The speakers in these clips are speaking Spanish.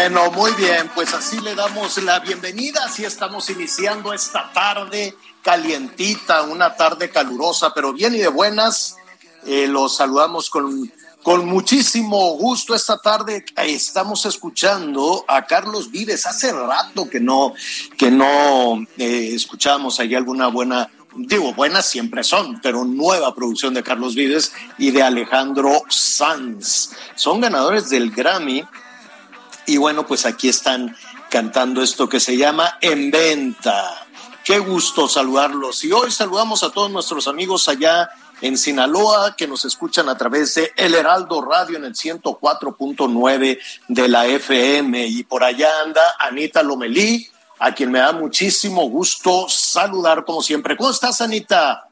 Bueno, muy bien, pues así le damos la bienvenida, así estamos iniciando esta tarde calientita, una tarde calurosa, pero bien y de buenas. Eh, los saludamos con, con muchísimo gusto esta tarde. Estamos escuchando a Carlos Vives. Hace rato que no, que no eh, escuchábamos ahí alguna buena, digo, buenas siempre son, pero nueva producción de Carlos Vives y de Alejandro Sanz. Son ganadores del Grammy y bueno, pues aquí están cantando esto que se llama En Venta. Qué gusto saludarlos. Y hoy saludamos a todos nuestros amigos allá en Sinaloa que nos escuchan a través de El Heraldo Radio en el 104.9 de la FM. Y por allá anda Anita Lomelí, a quien me da muchísimo gusto saludar como siempre. ¿Cómo estás, Anita?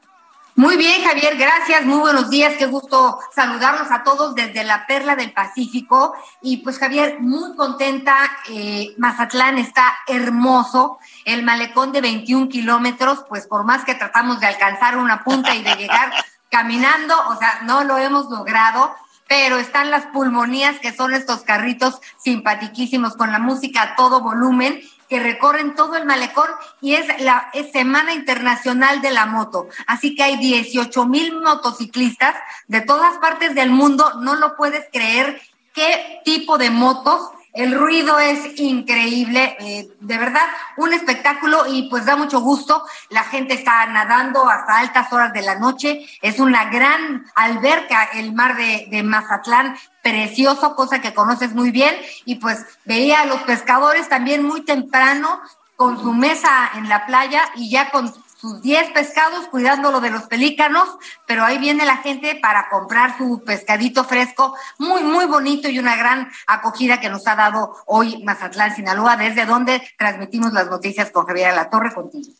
Muy bien, Javier, gracias. Muy buenos días. Qué gusto saludarlos a todos desde la Perla del Pacífico. Y pues, Javier, muy contenta. Eh, Mazatlán está hermoso. El malecón de 21 kilómetros, pues por más que tratamos de alcanzar una punta y de llegar caminando, o sea, no lo hemos logrado. Pero están las pulmonías, que son estos carritos simpatiquísimos con la música a todo volumen que recorren todo el malecón y es la Semana Internacional de la Moto. Así que hay 18 mil motociclistas de todas partes del mundo. No lo puedes creer qué tipo de motos. El ruido es increíble, eh, de verdad, un espectáculo y pues da mucho gusto. La gente está nadando hasta altas horas de la noche. Es una gran alberca el mar de, de Mazatlán, precioso, cosa que conoces muy bien. Y pues veía a los pescadores también muy temprano con su mesa en la playa y ya con sus 10 pescados cuidándolo de los pelícanos, pero ahí viene la gente para comprar su pescadito fresco, muy, muy bonito y una gran acogida que nos ha dado hoy Mazatlán, Sinaloa, desde donde transmitimos las noticias con Javier La Torre contigo.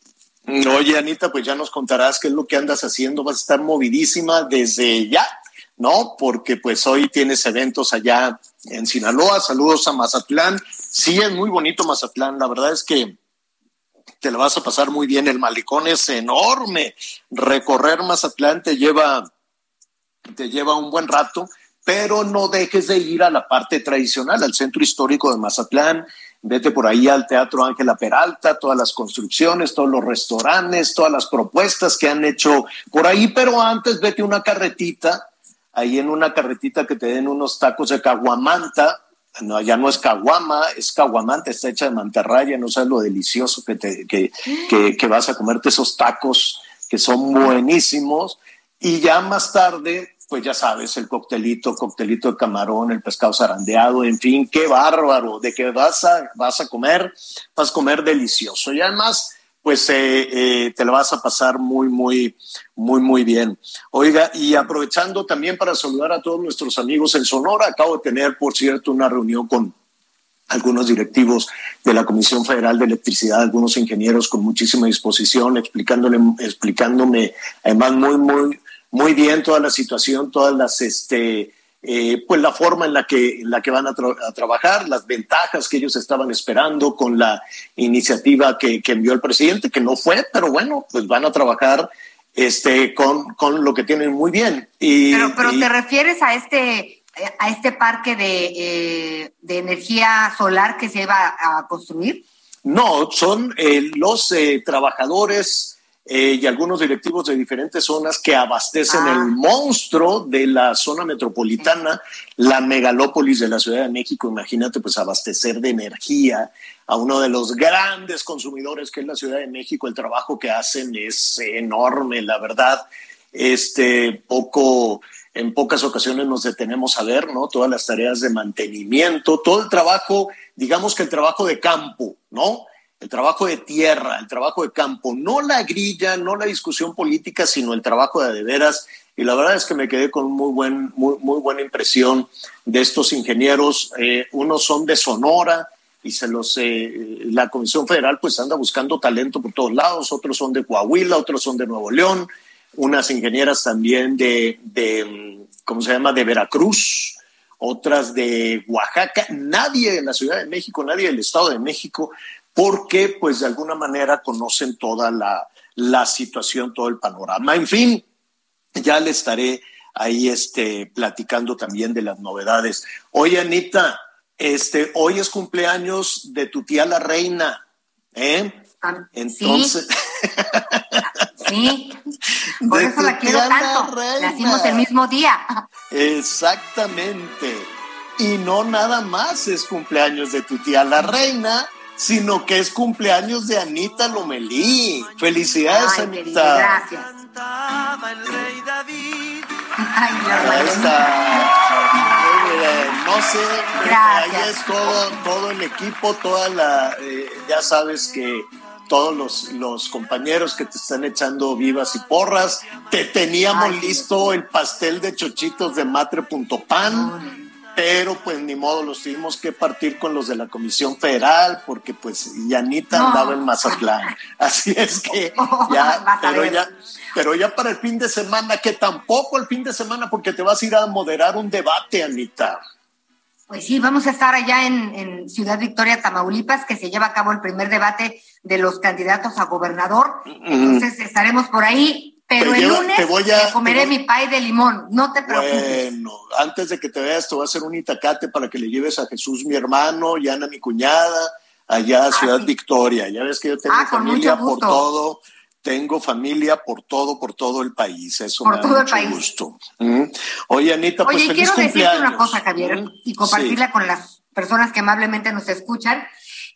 Oye, Anita, pues ya nos contarás qué es lo que andas haciendo. Vas a estar movidísima desde ya, ¿no? Porque pues hoy tienes eventos allá en Sinaloa. Saludos a Mazatlán. Sí, es muy bonito Mazatlán. La verdad es que te la vas a pasar muy bien. El malecón es enorme. Recorrer Mazatlán te lleva, te lleva un buen rato, pero no dejes de ir a la parte tradicional, al centro histórico de Mazatlán. Vete por ahí al Teatro Ángela Peralta, todas las construcciones, todos los restaurantes, todas las propuestas que han hecho por ahí, pero antes vete una carretita, ahí en una carretita que te den unos tacos de caguamanta, no, ya no es caguama, es caguamanta, está hecha de mantarraya, no sabes lo delicioso que, te, que, que, vas a comerte esos tacos que son buenísimos. Y ya más tarde, pues ya sabes, el coctelito, coctelito de camarón, el pescado zarandeado, en fin, qué bárbaro, de que vas a, vas a comer, vas a comer delicioso. Y además, pues eh, eh, te lo vas a pasar muy, muy, muy, muy bien. Oiga, y aprovechando también para saludar a todos nuestros amigos en Sonora, acabo de tener, por cierto, una reunión con algunos directivos de la Comisión Federal de Electricidad, algunos ingenieros con muchísima disposición, explicándole, explicándome además muy, muy, muy bien toda la situación, todas las, este, eh, pues la forma en la que, en la que van a, tra a, trabajar, las ventajas que ellos estaban esperando con la iniciativa que, que, envió el presidente, que no fue, pero bueno, pues van a trabajar este, con, con lo que tienen muy bien. Y, pero pero y, te refieres a este a este parque de, eh, de energía solar que se va a construir? No, son eh, los trabajadores eh, y algunos directivos de diferentes zonas que abastecen Ah. el monstruo de la zona metropolitana, la megalópolis de la Ciudad de México. Imagínate, pues abastecer de energía a uno de los grandes consumidores que es la Ciudad de México. El trabajo que hacen es enorme, la verdad. Este poco, en pocas ocasiones nos detenemos a ver, ¿no? Todas las tareas de mantenimiento, todo el trabajo, digamos que el trabajo de campo, ¿no? El trabajo de tierra, el trabajo de campo, no la grilla, no la discusión política, sino el trabajo de de veras. Y la verdad es que me quedé con muy, buen, muy, muy buena impresión de estos ingenieros. Eh, unos son de Sonora y se los, eh, la Comisión Federal pues anda buscando talento por todos lados, otros son de Coahuila, otros son de Nuevo León, unas ingenieras también de, de ¿cómo se llama?, de Veracruz, otras de Oaxaca, nadie de la Ciudad de México, nadie del Estado de México, porque pues de alguna manera conocen toda la, la situación, todo el panorama. En fin, ya le estaré ahí este, platicando también de las novedades. Oye, Anita, este, hoy es cumpleaños de tu tía la reina, ¿eh? Ah, Entonces, Sí, por De eso la quiero la tanto. reina. Nacimos el mismo día. exactamente. Y no nada más es cumpleaños de tu tía la reina, sino que es cumpleaños de Anita Lomelí. Felicidades, Ay, Anita. gracias. Ay, Ahí está. No sé, Gracias. ahí es todo, todo el equipo, toda la, eh, ya sabes que todos los, los compañeros que te están echando vivas y porras, te teníamos Ay, listo el pastel de chochitos de matre.pan. Pero pues ni modo, los tuvimos que partir con los de la Comisión Federal porque pues Yanita No. andaba en Mazatlán. Así es que ya, pero ver. ya, pero ya para el fin de semana, que tampoco el fin de semana, porque te vas a ir a moderar un debate, Anita. Pues sí, vamos a estar allá en, en Ciudad Victoria, Tamaulipas, que se lleva a cabo el primer debate de los candidatos a gobernador. Entonces estaremos por ahí, pero el lleva- lunes te voy a- me comeré voy- mi pay de limón, no te preocupes. Bueno, antes de que te veas, te voy a hacer un itacate para que le lleves a Jesús, mi hermano, y Ana, mi cuñada, allá a Ciudad sí. Victoria. Ya ves que yo tengo Ah, familia por todo. Tengo familia por todo, por todo el país. Eso Por me da todo el mucho país. gusto. Mm. Oye, Anita, pues Oye, y feliz quiero decirte cumpleaños. una cosa, Javier, Mm. y compartirla Sí. con las personas que amablemente nos escuchan.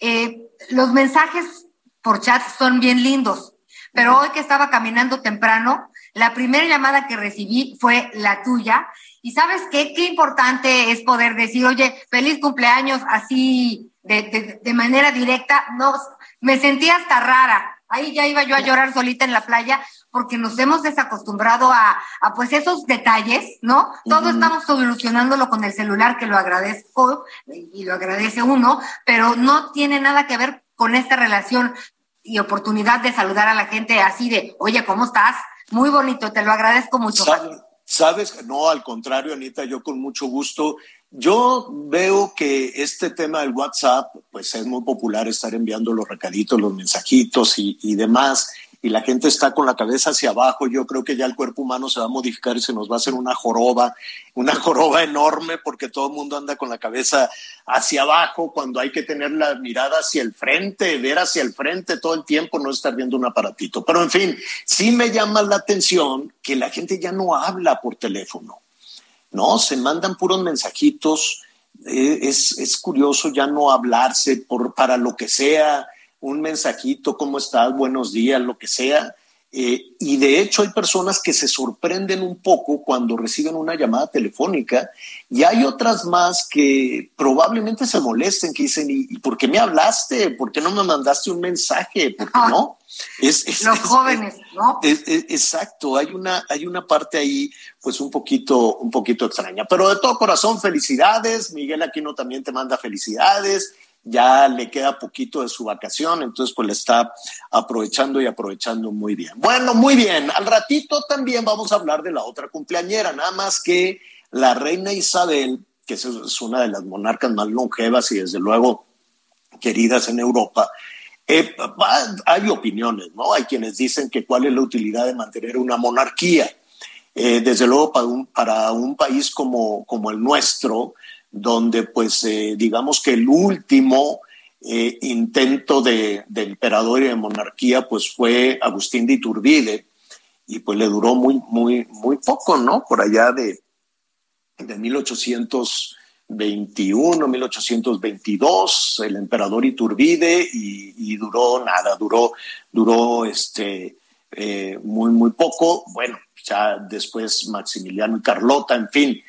Eh, los mensajes por chat son bien lindos, pero hoy que estaba caminando temprano, la primera llamada que recibí fue la tuya. Y sabes qué, qué importante es poder decir, oye, feliz cumpleaños así de, de, de manera directa. No, me sentía hasta rara. Ahí ya iba yo a llorar solita en la playa porque nos hemos desacostumbrado a, a pues esos detalles, ¿no? Todo estamos solucionándolo con el celular, que lo agradezco y lo agradece uno, pero no tiene nada que ver con esta relación y oportunidad de saludar a la gente así de, oye, ¿cómo estás? Muy bonito, te lo agradezco mucho, Sa- Javier. Sabes, no, al contrario, Anita, yo con mucho gusto. Yo veo que este tema del WhatsApp, pues es muy popular estar enviando los recaditos, los mensajitos y, y demás, y la gente está con la cabeza hacia abajo. Yo creo que ya el cuerpo humano se va a modificar y se nos va a hacer una joroba, una joroba enorme, porque todo el mundo anda con la cabeza hacia abajo cuando hay que tener la mirada hacia el frente, ver hacia el frente todo el tiempo, no estar viendo un aparatito. Pero en fin, sí me llama la atención que la gente ya no habla por teléfono. No, se mandan puros mensajitos. Eh, es, es curioso ya no hablarse por, para lo que sea, un mensajito, ¿cómo estás? Buenos días, lo que sea. Eh, y de hecho hay personas que se sorprenden un poco cuando reciben una llamada telefónica y hay otras más que probablemente se molesten, que dicen, ¿y, por qué me hablaste? ¿Por qué no me mandaste un mensaje? ¿Por qué no? Es, es- Los es- jóvenes, ¿no? exacto, hay una, hay una parte ahí, pues un poquito, un poquito extraña. Pero de todo corazón, felicidades. Miguel Aquino también te manda felicidades. Ya le queda poquito de su vacación, entonces pues le está aprovechando y aprovechando muy bien. Bueno, muy bien. Al ratito también vamos a hablar de la otra cumpleañera, nada más que la reina Isabel, que es- una de las monarcas más longevas y desde luego queridas en Europa, eh, hay opiniones, ¿no? Hay quienes dicen que cuál es la utilidad de mantener una monarquía. Eh, desde luego para un, para un país como, como el nuestro, donde pues eh, digamos que el último eh, intento de, emperador y de monarquía, pues fue Agustín de Iturbide, y pues le duró muy, muy, muy poco, ¿no? Por allá de, de 1821, 1822, el emperador Iturbide, y, duró nada, duró, duró este, eh, muy, muy poco. Bueno, ya después Maximiliano y Carlota, en fin,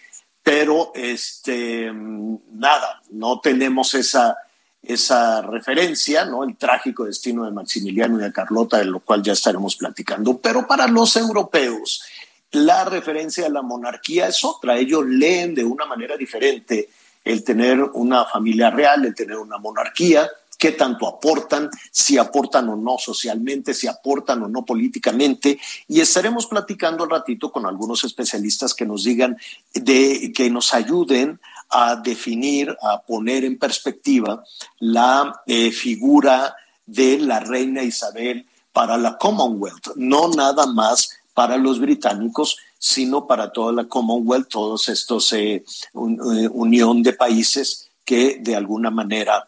pero este, nada, no tenemos esa, esa referencia, ¿no? El trágico destino de Maximiliano y de Carlota, de lo cual ya estaremos platicando. Pero para los europeos, la referencia a la monarquía es otra. Ellos leen de una manera diferente el tener una familia real, el tener una monarquía, qué tanto aportan, si aportan o no socialmente, si aportan o no políticamente. Y estaremos platicando al ratito con algunos especialistas que nos digan, de, que nos ayuden a definir, a poner en perspectiva la eh, figura de la reina Isabel para la Commonwealth, no nada más para los británicos, sino para toda la Commonwealth, todos estos eh, eh, unión de países que de alguna manera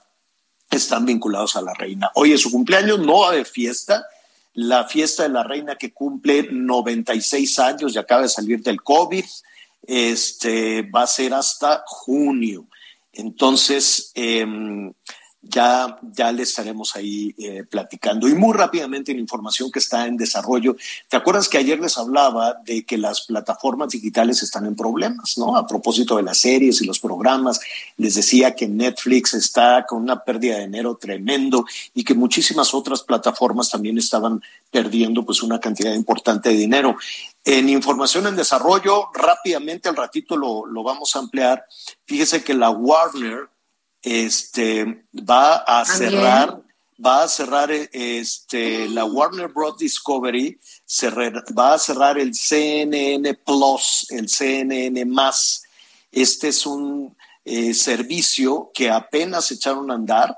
están vinculados a la reina. Hoy es su cumpleaños, no va haber fiesta. La fiesta de la reina que cumple 96 años y acaba de salir del COVID, este, va a ser hasta junio. Entonces, eh, ya, ya le estaremos ahí eh, platicando. Y muy rápidamente en información que está en desarrollo. ¿Te acuerdas que ayer les hablaba de que las plataformas digitales están en problemas, ¿no? A propósito de las series y los programas, les decía que Netflix está con una pérdida de dinero tremendo y que muchísimas otras plataformas también estaban perdiendo pues una cantidad importante de dinero. En información en desarrollo, rápidamente al ratito lo, lo vamos a ampliar. Fíjese que la Warner este, va a cerrar, va a cerrar este, la Warner Bros. Discovery, va a cerrar el CNN Plus, el CNN más. Este es un eh, servicio que apenas echaron a andar,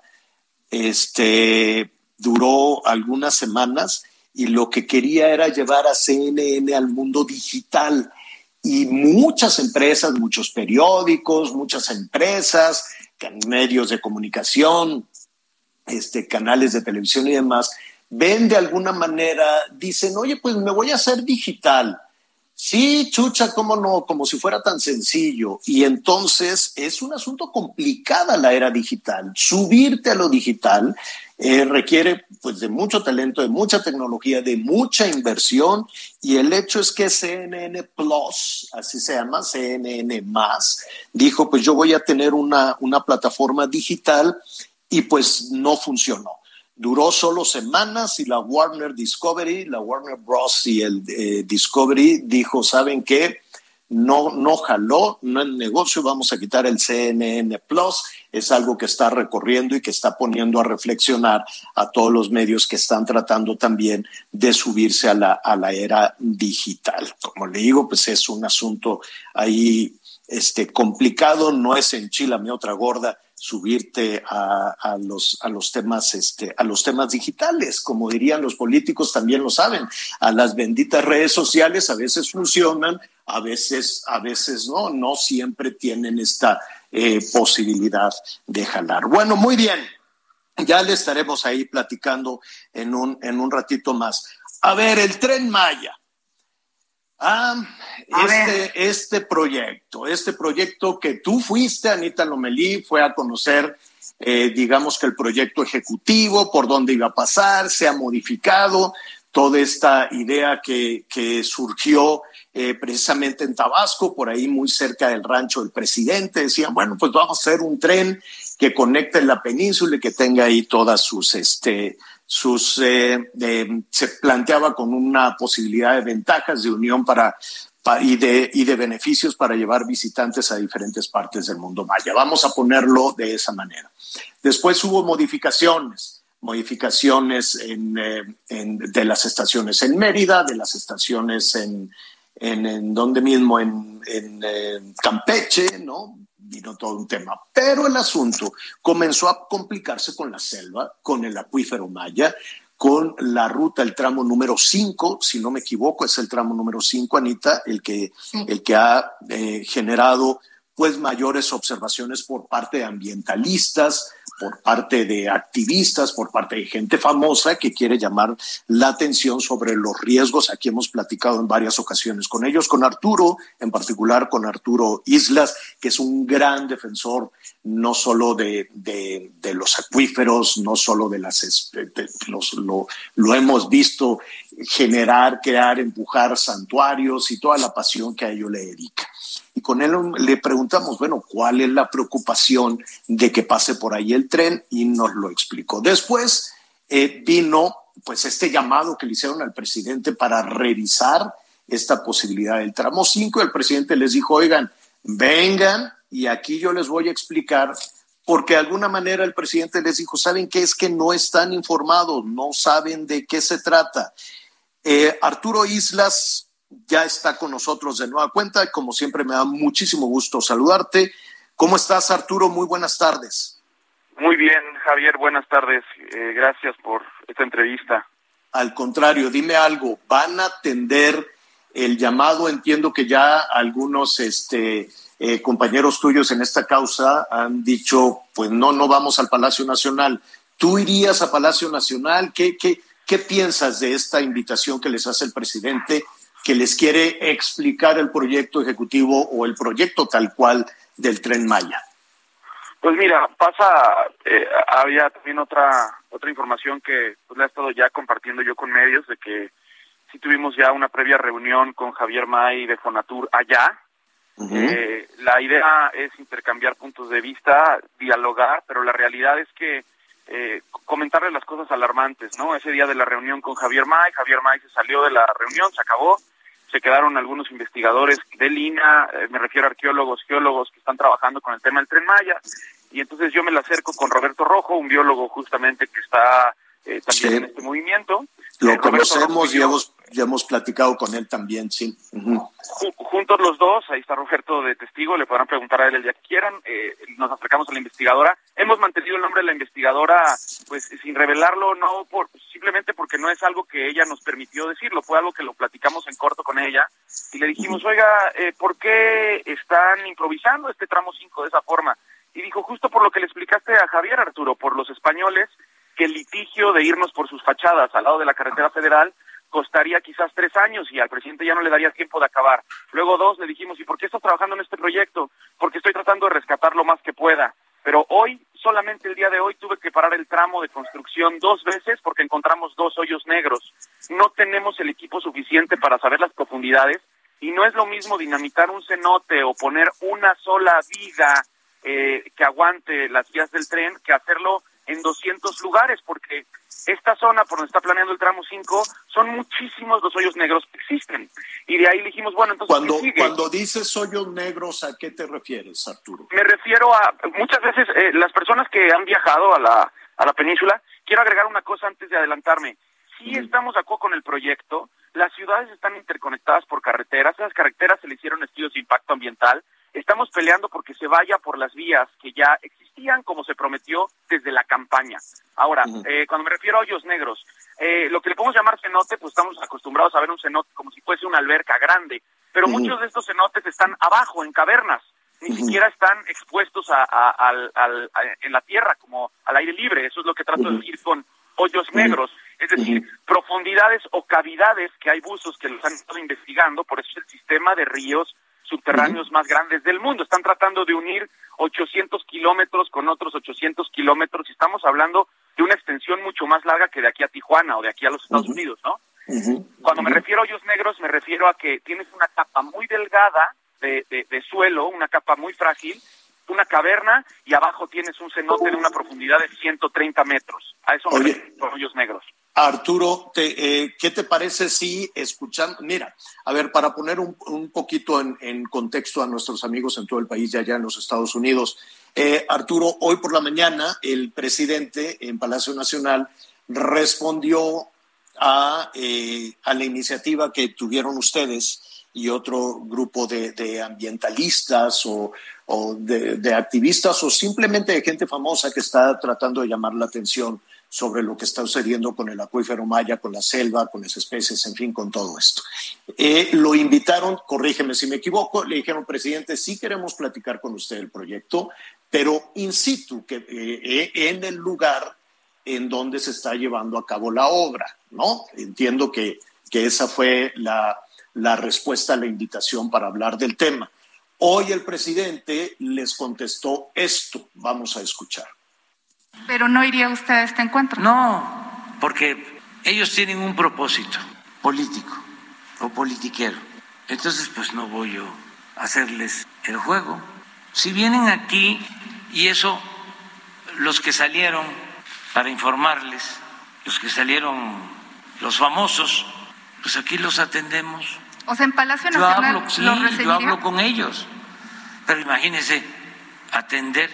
este, duró algunas semanas y lo que quería era llevar a CNN al mundo digital. Y muchas empresas, muchos periódicos, muchas empresas, medios de comunicación, este, canales de televisión y demás, ven de alguna manera, dicen, oye, pues me voy a hacer digital. Sí, chucha, cómo no, como si fuera tan sencillo. Y entonces es un asunto complicada la era digital. Subirte a lo digital eh, requiere pues de mucho talento, de mucha tecnología, de mucha inversión y el hecho es que CNN Plus, así se llama, CNN más, dijo pues yo voy a tener una, una plataforma digital y pues no funcionó. Duró solo semanas y la Warner Discovery, la Warner Bros. y el eh, Discovery dijo, ¿saben qué? No, no jaló, no el negocio, vamos a quitar el CNN Plus, es algo que está recorriendo y que está poniendo a reflexionar a todos los medios que están tratando también de subirse a la, a la era digital. Como le digo, pues es un asunto ahí este, complicado, no es enchilame otra gorda, subirte a, los, a, los temas, este, a los temas digitales, como dirían los políticos, también lo saben. A las benditas redes sociales a veces funcionan, a veces, a veces no, no siempre tienen esta eh, posibilidad de jalar. Bueno, muy bien. Ya le estaremos ahí platicando en un, en un ratito más. A ver, el tren Maya. Ah, este, este proyecto, este proyecto que tú fuiste, Anita Lomelí, fue a conocer, eh, digamos que el proyecto ejecutivo, por dónde iba a pasar, se ha modificado, toda esta idea que, que surgió eh, precisamente en Tabasco, por ahí muy cerca del rancho del presidente, decían, bueno, pues vamos a hacer un tren que conecte la península y que tenga ahí todas sus, este, eh, se planteaba con una posibilidad de ventajas de unión para, y, de, y de beneficios para llevar visitantes a diferentes partes del mundo maya. Vamos a ponerlo de esa manera. Después hubo modificaciones, modificaciones en, eh, de las estaciones en Mérida, de las estaciones en, en, donde mismo, en, en eh, Campeche, ¿no? Vino todo un tema. Pero el asunto comenzó a complicarse con la selva, con el acuífero Maya, con la ruta, el tramo número 5, si no me equivoco, es el tramo número 5, Anita, el que, el que ha eh, generado pues mayores observaciones por parte de ambientalistas, por parte de activistas, por parte de gente famosa que quiere llamar la atención sobre los riesgos. Aquí hemos platicado en varias ocasiones con ellos, con Arturo, en particular con Arturo Islas, que es un gran defensor no solo de, de, los acuíferos, no solo de las... los, lo, lo hemos visto generar, crear, empujar santuarios y toda la pasión que a ello le dedica y con él le preguntamos, bueno, ¿cuál es la preocupación de que pase por ahí el tren? Y nos lo explicó. Después eh, vino pues este llamado que le hicieron al presidente para revisar esta posibilidad del tramo 5. El presidente les dijo, oigan, vengan y aquí yo les voy a explicar porque de alguna manera el presidente les dijo, ¿saben qué? Es que no están informados, no saben de qué se trata. Eh, Arturo Islas ya está con nosotros de nueva cuenta y como siempre me da muchísimo gusto saludarte. ¿Cómo estás, Arturo? Muy buenas tardes. Muy bien, Javier, buenas tardes. Eh, gracias por esta entrevista. Al contrario, dime algo, ¿van a atender el llamado? Entiendo que ya algunos este, eh, compañeros tuyos en esta causa han dicho, pues no, no vamos al Palacio Nacional. ¿Tú irías a Palacio Nacional? ¿Qué, qué, qué piensas de esta invitación que les hace el presidente que les quiere explicar el proyecto ejecutivo o el proyecto tal cual del tren Maya. Pues mira, pasa, eh, había también otra otra información que pues, le he estado ya compartiendo yo con medios de que sí tuvimos ya una previa reunión con Javier May de Fonatur allá. Eh, la idea es intercambiar puntos de vista, dialogar, pero la realidad es que eh, comentarle las cosas alarmantes, ¿no? Ese día de la reunión con Javier May, Javier May se salió de la reunión, se acabó, se quedaron algunos investigadores de Lina, eh, me refiero a arqueólogos, geólogos que están trabajando con el tema del tren Maya, y entonces yo me la acerco con Roberto Rojo, un biólogo justamente que está eh, también en este movimiento. Lo eh, conocemos y hemos ya hemos platicado con él también, sí. Juntos los dos, ahí está Roberto de testigo, le podrán preguntar a él el día que quieran. Eh, nos acercamos a la investigadora. Hemos mantenido el nombre de la investigadora, pues sin revelarlo, no por simplemente porque no es algo que ella nos permitió decirlo, fue algo que lo platicamos en corto con ella y le dijimos, oiga, eh, ¿por qué están improvisando este tramo 5 de esa forma? Y dijo, justo por lo que le explicaste a Javier Arturo, por los españoles, que el litigio de irnos por sus fachadas al lado de la carretera federal costaría quizás tres años y al presidente ya no le daría tiempo de acabar. Luego dos, le dijimos, ¿y por qué estás trabajando en este proyecto? Porque estoy tratando de rescatar lo más que pueda. Pero hoy, solamente el día de hoy, tuve que parar el tramo de construcción dos veces porque encontramos dos hoyos negros. No tenemos el equipo suficiente para saber las profundidades y no es lo mismo dinamitar un cenote o poner una sola viga eh, que aguante las vías del tren que hacerlo en 200 lugares, porque esta zona por donde está planeando el tramo 5 son muchísimos los hoyos negros que existen. Y de ahí dijimos, bueno, entonces. Cuando, cuando dices hoyos negros, ¿a qué te refieres, Arturo? Me refiero a muchas veces eh, las personas que han viajado a la, a la península. Quiero agregar una cosa antes de adelantarme. Si estamos de acuerdo con el proyecto, las ciudades están interconectadas por carreteras, esas carreteras se le hicieron estudios de impacto ambiental, estamos peleando porque se vaya por las vías que ya existían como se prometió desde la campaña. Ahora, eh, cuando me refiero a hoyos negros, eh, lo que le podemos llamar cenote, pues estamos acostumbrados a ver un cenote como si fuese una alberca grande, pero muchos de estos cenotes están abajo, en cavernas, ni siquiera están expuestos a, en la tierra, como al aire libre. Eso es lo que trato de decir con hoyos negros, es decir, profundidades o cavidades que hay buzos que los han estado investigando, por eso es el sistema de ríos subterráneos más grandes del mundo. Están tratando de unir 800 kilómetros con otros 800 kilómetros y estamos hablando de una extensión mucho más larga que de aquí a Tijuana o de aquí a los Estados Unidos, ¿no? Cuando me refiero a hoyos negros, me refiero a que tienes una capa muy delgada de, de, suelo, una capa muy frágil, una caverna y abajo tienes un cenote de una profundidad de 130 metros. A eso me refiero hoyos negros. Arturo, eh, ¿qué te parece si escuchando, mira, a ver, para poner un, poquito en, contexto a nuestros amigos en todo el país y allá en los Estados Unidos, eh, Arturo, hoy por la mañana el presidente en Palacio Nacional respondió a, eh, a la iniciativa que tuvieron ustedes y otro grupo de, ambientalistas o, de, activistas o simplemente de gente famosa que está tratando de llamar la atención sobre lo que está sucediendo con el acuífero Maya, con la selva, con las especies, en fin, con todo esto. Eh, lo invitaron, corrígeme si me equivoco, le dijeron, presidente, sí queremos platicar con usted el proyecto, pero in situ, que, eh, en el lugar en donde se está llevando a cabo la obra, ¿no? Entiendo que, que esa fue la, la respuesta a la invitación para hablar del tema. Hoy el presidente les contestó esto. Vamos a escuchar. Pero no iría usted a este encuentro. No, porque ellos tienen un propósito político o politiquero. Entonces, pues no voy yo a hacerles el juego. Si vienen aquí y eso, los que salieron para informarles, los que salieron, los famosos, pues aquí los atendemos. O sea, en Palacio Nacional yo hablo, sí, los yo hablo con ellos. Pero imagínense atender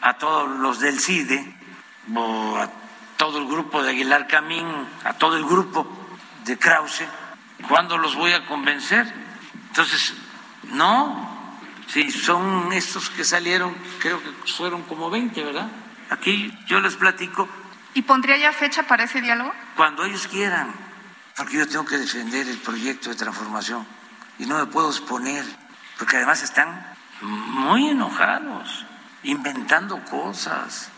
a todos los del CIDE o a todo el grupo de Aguilar Camín, a todo el grupo de Krause. ¿Cuándo los voy a convencer? Entonces, no, si son estos que salieron, creo que fueron como 20, ¿verdad? Aquí yo les platico. ¿Y pondría ya fecha para ese diálogo? Cuando ellos quieran, porque yo tengo que defender el proyecto de transformación y no me puedo exponer, porque además están muy enojados, inventando cosas.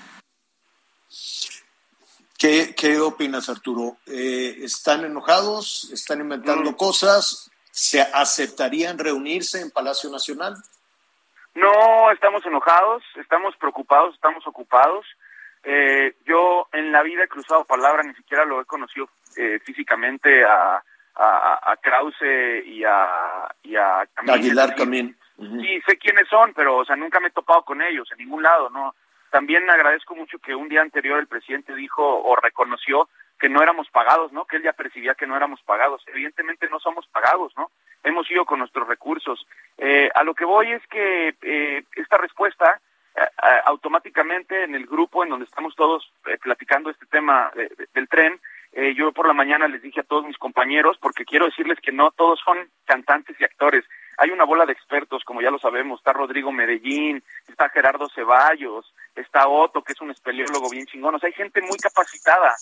¿Qué, qué opinas, Arturo? Eh, ¿Están enojados? ¿Están inventando cosas? ¿Se aceptarían reunirse en Palacio Nacional? No estamos enojados, estamos preocupados, estamos ocupados. Eh, yo en la vida he cruzado palabra, ni siquiera lo he conocido eh, físicamente a, a, a, Krause y a, y a Camín. Aguilar Camín. Sí, sé quiénes son, pero o sea, nunca me he topado con ellos en ningún lado, ¿no? También agradezco mucho que un día anterior el presidente dijo o reconoció que no éramos pagados, ¿no? Que él ya percibía que no éramos pagados. Evidentemente no somos pagados, ¿no? Hemos ido con nuestros recursos. Eh, a lo que voy es que eh, esta respuesta eh, automáticamente en el grupo en donde estamos todos eh, platicando este tema de, de, del tren, eh, yo por la mañana les dije a todos mis compañeros, porque quiero decirles que no todos son cantantes y actores. Hay una bola de expertos, como ya lo sabemos. Está Rodrigo Medellín, está Gerardo Ceballos, está Otto, que es un espeleólogo bien chingón. O sea, hay gente muy capacitada.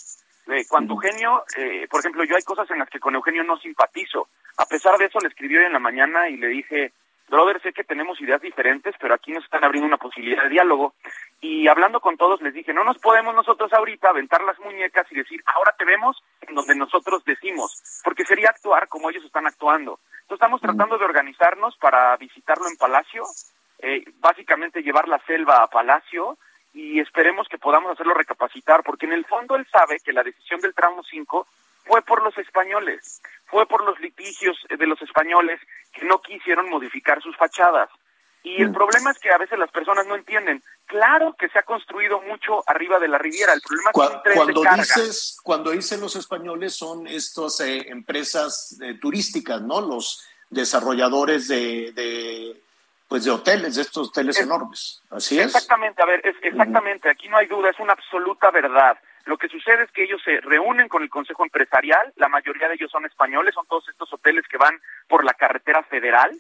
Eh, cuando Eugenio, eh, por ejemplo, yo hay cosas en las que con Eugenio no simpatizo. A pesar de eso, le escribí hoy en la mañana y le dije, brother, sé que tenemos ideas diferentes, pero aquí nos están abriendo una posibilidad de diálogo. Y hablando con todos les dije, no nos podemos nosotros ahorita aventar las muñecas y decir, ahora te vemos en donde nosotros decimos, porque sería actuar como ellos están actuando. Entonces estamos tratando de organizarnos para visitarlo en Palacio, eh, básicamente llevar la selva a Palacio y esperemos que podamos hacerlo recapacitar, porque en el fondo él sabe que la decisión del tramo 5 fue por los españoles, fue por los litigios de los españoles que no quisieron modificar sus fachadas. Y el problema es que a veces las personas no entienden. Claro que se ha construido mucho arriba de la Riviera. El problema es que un tren cuando de carga. dices cuando dicen los españoles son estas eh, empresas eh, turísticas, ¿no? Los desarrolladores de, de pues de hoteles, de estos hoteles Es- enormes. Así es. Exactamente, a ver, es, exactamente, aquí no hay duda, es una absoluta verdad. Lo que sucede es que ellos se reúnen con el Consejo Empresarial, la mayoría de ellos son españoles, son todos estos hoteles que van por la carretera federal.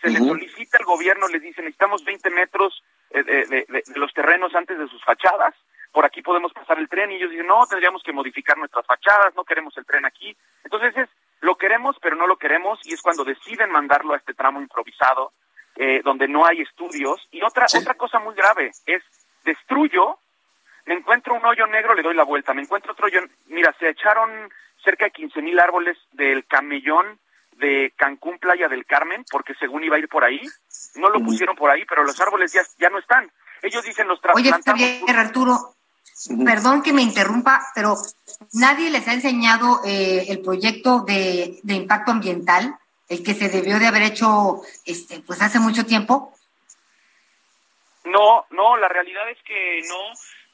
Se les solicita al gobierno, les dice, necesitamos 20 metros de, de- de- de los terrenos antes de sus fachadas, por aquí podemos pasar el tren, y ellos dicen, no, tendríamos que modificar nuestras fachadas, no queremos el tren aquí. Entonces es, lo queremos, pero no lo queremos, y es cuando deciden mandarlo a este tramo improvisado, eh, donde no hay estudios. Y otra, Sí. otra cosa muy grave es, destruyo, me encuentro un hoyo negro, le doy la vuelta, me encuentro otro hoyo, mira, se echaron cerca de 15 mil árboles del camellón de Cancún, Playa del Carmen, porque según iba a ir por ahí, no lo pusieron por ahí, pero los árboles ya, ya no están. Ellos dicen los Oye, trasplantamos. Javier Arturo, perdón que me interrumpa, pero nadie les ha enseñado eh, el proyecto de, de impacto ambiental, el que se debió de haber hecho este, pues hace mucho tiempo. No, no, la realidad es que no.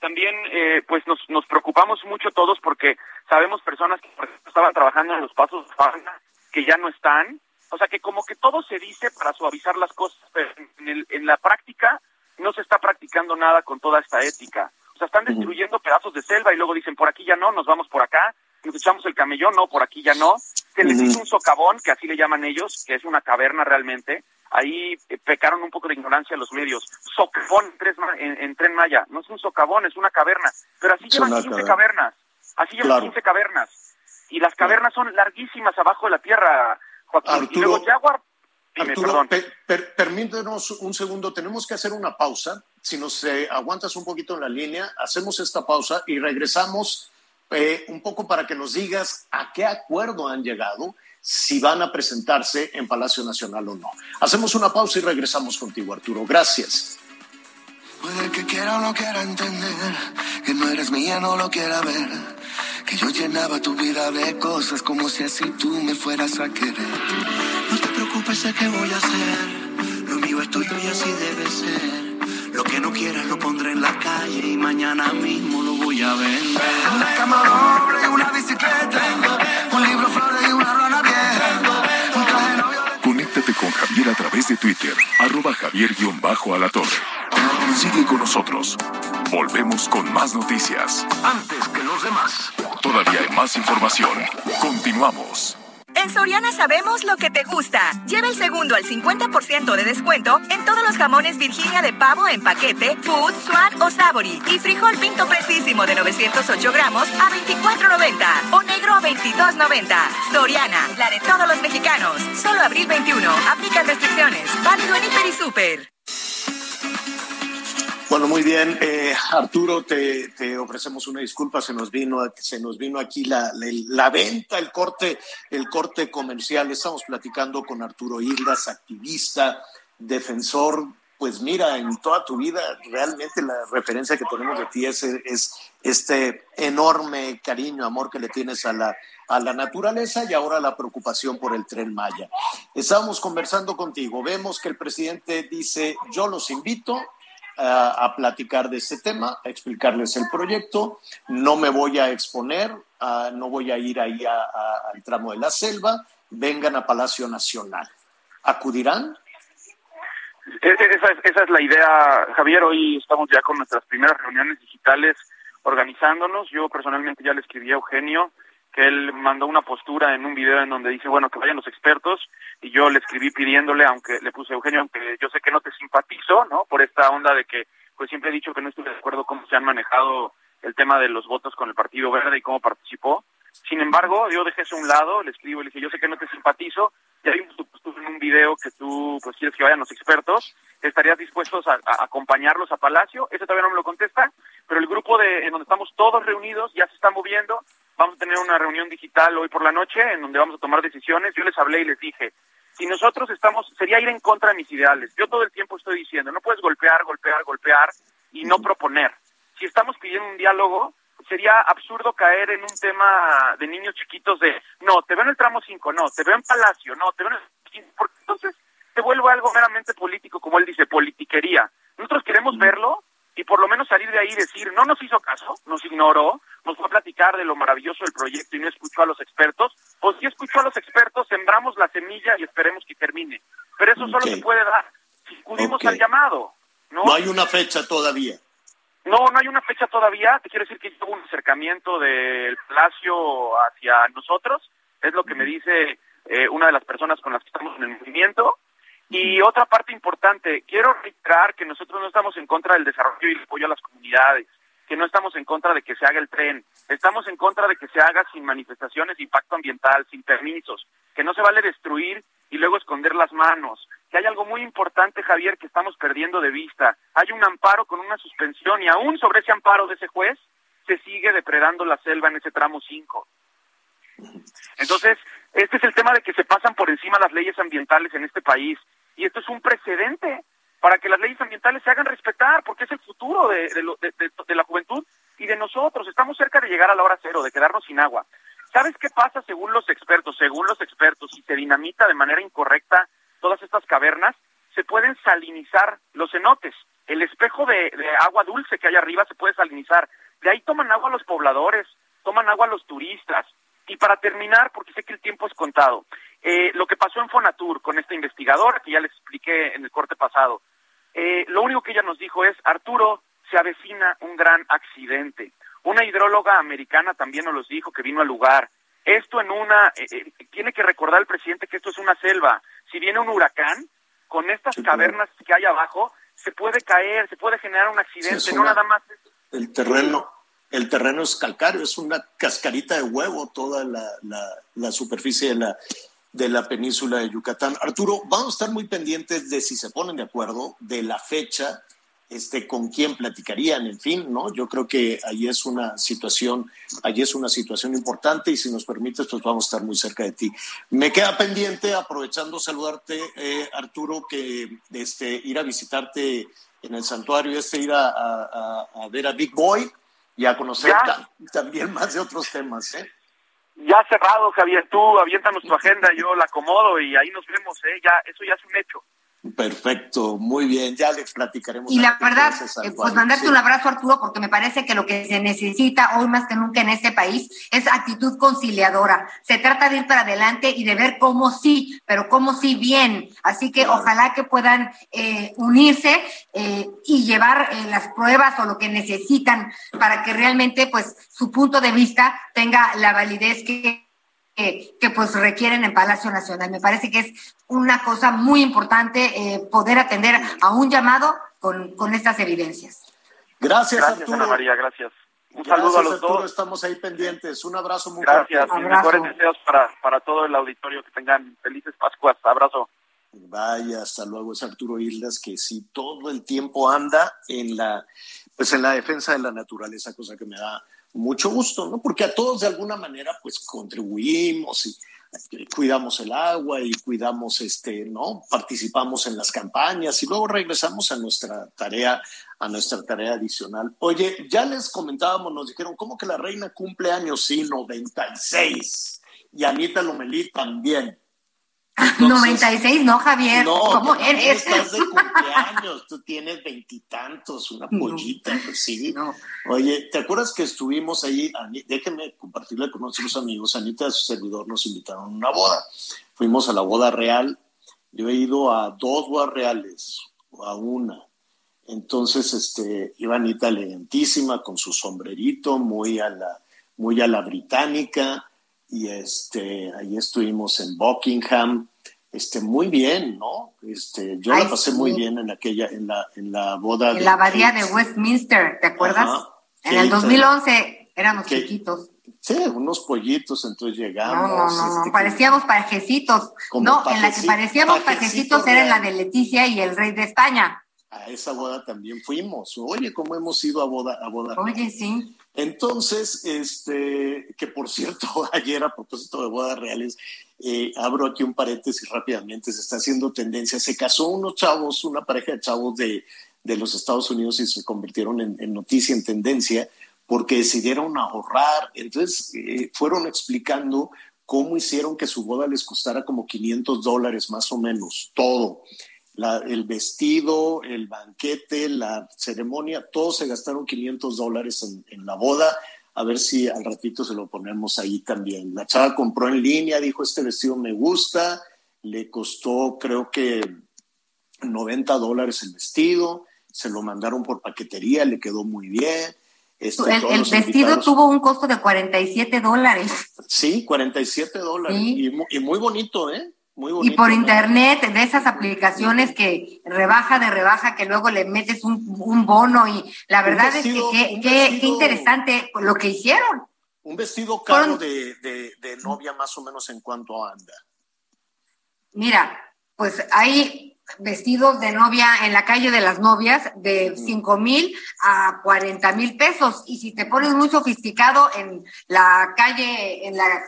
También, eh, pues nos, nos preocupamos mucho todos porque sabemos personas que por ejemplo, estaban trabajando en los pasos de Fagna, que ya no están. O sea, que como que todo se dice para suavizar las cosas, pero en, el- en la práctica no se está practicando nada con toda esta ética. O sea, están destruyendo pedazos de selva y luego dicen, por aquí ya no, nos vamos por acá, nos echamos el camellón, no, por aquí ya no. Se les hizo un socavón, que así le llaman ellos, que es una caverna realmente, ahí eh, pecaron un poco de ignorancia los medios. Socavón en, en- en Tren Maya. No es un socavón, es una caverna. Pero así llevan una 15 caverna. cavernas. Así llevan Claro. 15 cavernas. Y las cavernas son larguísimas abajo de la tierra, Joaquín. y Arturo, luego Jaguar... Dime, Arturo, perdón. per- per- permítenos un segundo, tenemos que hacer una pausa. Si nos eh, aguantas un poquito en la línea, hacemos esta pausa y regresamos eh, un poco para que nos digas a qué acuerdo han llegado, si van a presentarse en Palacio Nacional o no. Hacemos una pausa y regresamos contigo, Arturo. Gracias. Puede que quiera o no quiera entender que no eres mía, no lo quiera ver. Que yo llenaba tu vida de cosas como si así tú me fueras a querer. No te preocupes, sé qué voy a hacer. Lo mío es tuyo y así debe ser. Lo que no quieras lo pondré en la calle y mañana mismo lo voy a vender. Una cama doble y una bicicleta. Un libro, flores y una rana vieja. Un traje novio de Conéctate con Javier a través de Twitter, arroba javier-alatorre. Sigue con nosotros. Volvemos con más noticias. Antes que los demás. Todavía hay más información. Continuamos. En Soriana sabemos lo que te gusta. Lleva el segundo al 50% de descuento en todos los jamones Virginia de pavo en paquete, Food, Swan o Savory. Y frijol pinto precisísimo de 908 gramos a 24.90 o negro a 22.90. Soriana, la de todos los mexicanos. Solo abril 21. Aplican restricciones. Válido en Hiper y Super. Bueno, muy bien. Eh, Arturo, te, te ofrecemos una disculpa. Se nos vino, se nos vino aquí la, la, la venta, el corte, el corte comercial. Estamos platicando con Arturo Islas, activista, defensor. Pues mira, en toda tu vida, realmente la referencia que tenemos de ti es, es este enorme cariño, amor que le tienes a la, a la naturaleza y ahora la preocupación por el tren Maya. Estábamos conversando contigo. Vemos que el presidente dice, yo los invito a, a platicar de este tema, a explicarles el proyecto. No me voy a exponer, no voy a ir ahí a- al tramo de la selva. Vengan a Palacio Nacional. ¿Acudirán? E- e- Esa es, esa es la idea, Javier. Hoy estamos ya con nuestras primeras reuniones digitales organizándonos. Yo personalmente ya le escribí a Eugenio que él mandó una postura en un video en donde dice, bueno, que vayan los expertos, y yo le escribí pidiéndole, aunque le puse Eugenio, aunque yo sé que no te simpatizo, ¿no? Por esta onda de que, pues siempre he dicho que no estoy de acuerdo cómo se han manejado el tema de los votos con el Partido Verde y cómo participó. Sin embargo, yo dejé eso a un lado, le escribo y le dije, yo sé que no te simpatizo, ya vimos tu postura en un video que tú, pues quieres que vayan los expertos, ¿estarías dispuestos a, acompañarlos a Palacio? Ese todavía no me lo contesta, pero el grupo de, en donde estamos todos reunidos ya se está moviendo, vamos a tener una reunión digital hoy por la noche en donde vamos a tomar decisiones, yo les hablé y les dije, si nosotros estamos, sería ir en contra de mis ideales, yo todo el tiempo estoy diciendo, no puedes golpear, golpear, golpear y no proponer. Si estamos pidiendo un diálogo, sería absurdo caer en un tema de niños chiquitos de, no, te veo en el tramo 5, no, te veo en Palacio, no, te veo en el... Porque entonces se vuelve algo meramente político, como él dice, politiquería. Nosotros queremos verlo y por lo menos salir de ahí y decir, no nos hizo caso, nos ignoró, nos fue a platicar de lo maravilloso del proyecto y no escuchó a los expertos, o si escuchó a los expertos, sembramos la semilla y esperemos que termine. Pero eso solo se puede dar si acudimos al llamado, ¿no? No hay una fecha todavía. No, no hay una fecha todavía. Te quiero decir que hubo un acercamiento del Palacio hacia nosotros. Es lo que me dice eh, una de las personas con las que estamos en el movimiento. Y otra parte importante, quiero reiterar que nosotros no estamos en contra del desarrollo y el apoyo a las comunidades, que no estamos en contra de que se haga el tren, estamos en contra de que se haga sin manifestaciones impacto ambiental, sin permisos, que no se vale destruir y luego esconder las manos, que hay algo muy importante, Javier, que estamos perdiendo de vista. Hay un amparo con una suspensión y aún sobre ese amparo de ese juez se sigue depredando la selva en ese tramo 5. Entonces, este es el tema de que se pasan por encima las leyes ambientales en este país y esto es un precedente para que las leyes ambientales se hagan respetar, porque es el futuro de, la juventud y de nosotros. Estamos cerca de llegar a la hora cero, de quedarnos sin agua. ¿Sabes qué pasa según los expertos? Según los expertos, si se dinamita de manera incorrecta todas estas cavernas, se pueden salinizar los cenotes. El espejo de agua dulce que hay arriba se puede salinizar. De ahí toman agua los pobladores, toman agua los turistas. Y para terminar, porque sé que el tiempo es contado, eh, lo que pasó en Fonatur con esta investigadora, que ya les expliqué en el corte pasado, eh, lo único que ella nos dijo es, Arturo, se avecina un gran accidente. Una hidróloga americana también nos los dijo que vino al lugar. Esto en una, eh, eh, tiene que recordar el presidente que esto es una selva. Si viene un huracán, con estas cavernas que hay abajo, se puede caer, se puede generar un accidente, Sí, no nada más. El terreno, el terreno es calcáreo, es una cascarita de huevo toda la, la, la superficie de la, de la península de Yucatán. Arturo, vamos a estar muy pendientes de si se ponen de acuerdo, de la fecha, este, con quién platicarían, en fin, ¿no? Yo creo que ahí es una situación, ahí es una situación importante y si nos permites, pues vamos a estar muy cerca de ti. Me queda pendiente, aprovechando saludarte, eh, Arturo, que este, ir a visitarte en el santuario, este, ir a, a- a- ver a Big Boy y a conocer ta- también más de otros temas, ¿eh? Ya cerrado, Javier, tú aviéntanos tu agenda, yo la acomodo y ahí nos vemos, ¿eh? Ya, eso ya es un hecho. Perfecto, muy bien, ya les platicaremos. Y la verdad, pues mandarte sí. un abrazo, Arturo, porque me parece que lo que se necesita hoy más que nunca en este país es actitud conciliadora. Se trata de ir para adelante y de ver cómo sí, pero cómo sí bien. Así que ojalá que puedan eh, unirse eh, y llevar eh, las pruebas o lo que necesitan para que realmente, pues, su punto de vista tenga la validez que que, que, pues requieren en Palacio Nacional. Me parece que es una cosa muy importante eh, poder atender a un llamado con, con estas evidencias. Gracias, Gracias, Arturo. Ana María, gracias. Un Gracias, saludo a los Arturo, dos. estamos ahí pendientes. Un abrazo muy Gracias. fuerte. Mis mejores deseos para, para todo el auditorio. Que tengan felices Pascuas. Abrazo. Vaya, hasta luego. Es Arturo Islas que sí todo el tiempo anda en la, pues en la defensa de la naturaleza, cosa que me da mucho gusto, ¿no? Porque a todos de alguna manera, pues contribuimos y eh, cuidamos el agua y cuidamos, este, ¿no? Participamos en las campañas y luego regresamos a nuestra tarea, a nuestra tarea adicional. Oye, ya les comentábamos, nos dijeron, ¿cómo que la reina cumple años? Sí, 96. Y Anita Lomelí también. Entonces- 96, no, Javier. no, ¿Cómo eres? estás de cumpleaños, tú tienes veintitantos, una pollita, pues sí. Oye, ¿te acuerdas que estuvimos ahí? Déjenme compartirle con nuestros amigos. Anita su servidor nos invitaron a una boda. Fuimos a la boda real. Yo he ido a dos bodas reales, o a una. Entonces, este, iba Anita elegantísima con su sombrerito, muy a la, muy a la británica, y este, ahí estuvimos en Buckingham, este, muy bien, ¿no? Este, yo Ay, la pasé sí. muy bien en aquella, en la, en la boda En la abadía Kate. de Westminster, ¿te acuerdas? Ajá. En el Kate, 2011 éramos Kate. chiquitos. Sí, unos pollitos, entonces llegamos. no, no, no, este, parecíamos pajecitos. No, en la que parecíamos pajecitos pajecitos era en la de Leticia y el rey de España. A esa boda también fuimos. Oye, cómo hemos ido a boda, a boda. Oye, sí. Entonces, este, que por cierto, ayer a propósito de bodas reales, eh, abro aquí un paréntesis rápidamente, se está haciendo tendencia. Se casó unos chavos, una pareja de chavos de, de los Estados Unidos y se convirtieron en, noticia, en tendencia, porque decidieron ahorrar. Entonces, eh, fueron explicando cómo hicieron que su boda les costara como 500 dólares más o menos, todo. La- el vestido, el banquete, la ceremonia, todos se gastaron 500 dólares en, en la boda. A ver si al ratito se lo ponemos ahí también. La chava compró en línea, dijo, este vestido me gusta, le costó creo que 90 dólares el vestido, se lo mandaron por paquetería, le quedó muy bien. Este, El, vestido invitados- tuvo un costo de 47 dólares. Sí, 47 dólares. Sí. Y, y muy bonito, ¿eh? Muy Y por ¿no? internet, de esas aplicaciones que rebaja de rebaja, que luego le metes un, un bono y la verdad vestido- es que qué- qué- interesante lo que hicieron. Un vestido caro Fueron- de, de, de novia más o menos en cuanto anda. Mira, pues hay vestidos de novia en la calle de las novias de 5 mil a 40 mil pesos. Y si te pones muy sofisticado en la calle, en la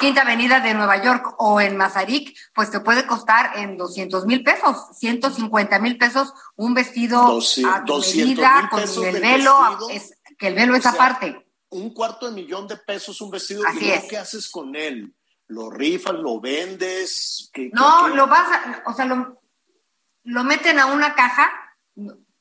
Quinta Avenida de Nueva York o en Mazarik, pues te puede costar en 200 mil pesos, 150 mil pesos un vestido Doce- a tu 200,000 medida, con el velo, vestido. es, que el velo es sea, aparte. Un cuarto de millón de pesos un vestido. Así ¿Y luego es. qué haces con él? ¿Lo rifas? ¿Lo vendes? ¿Qué- qué- No, qué? lo vas a, o sea, lo, lo meten a una caja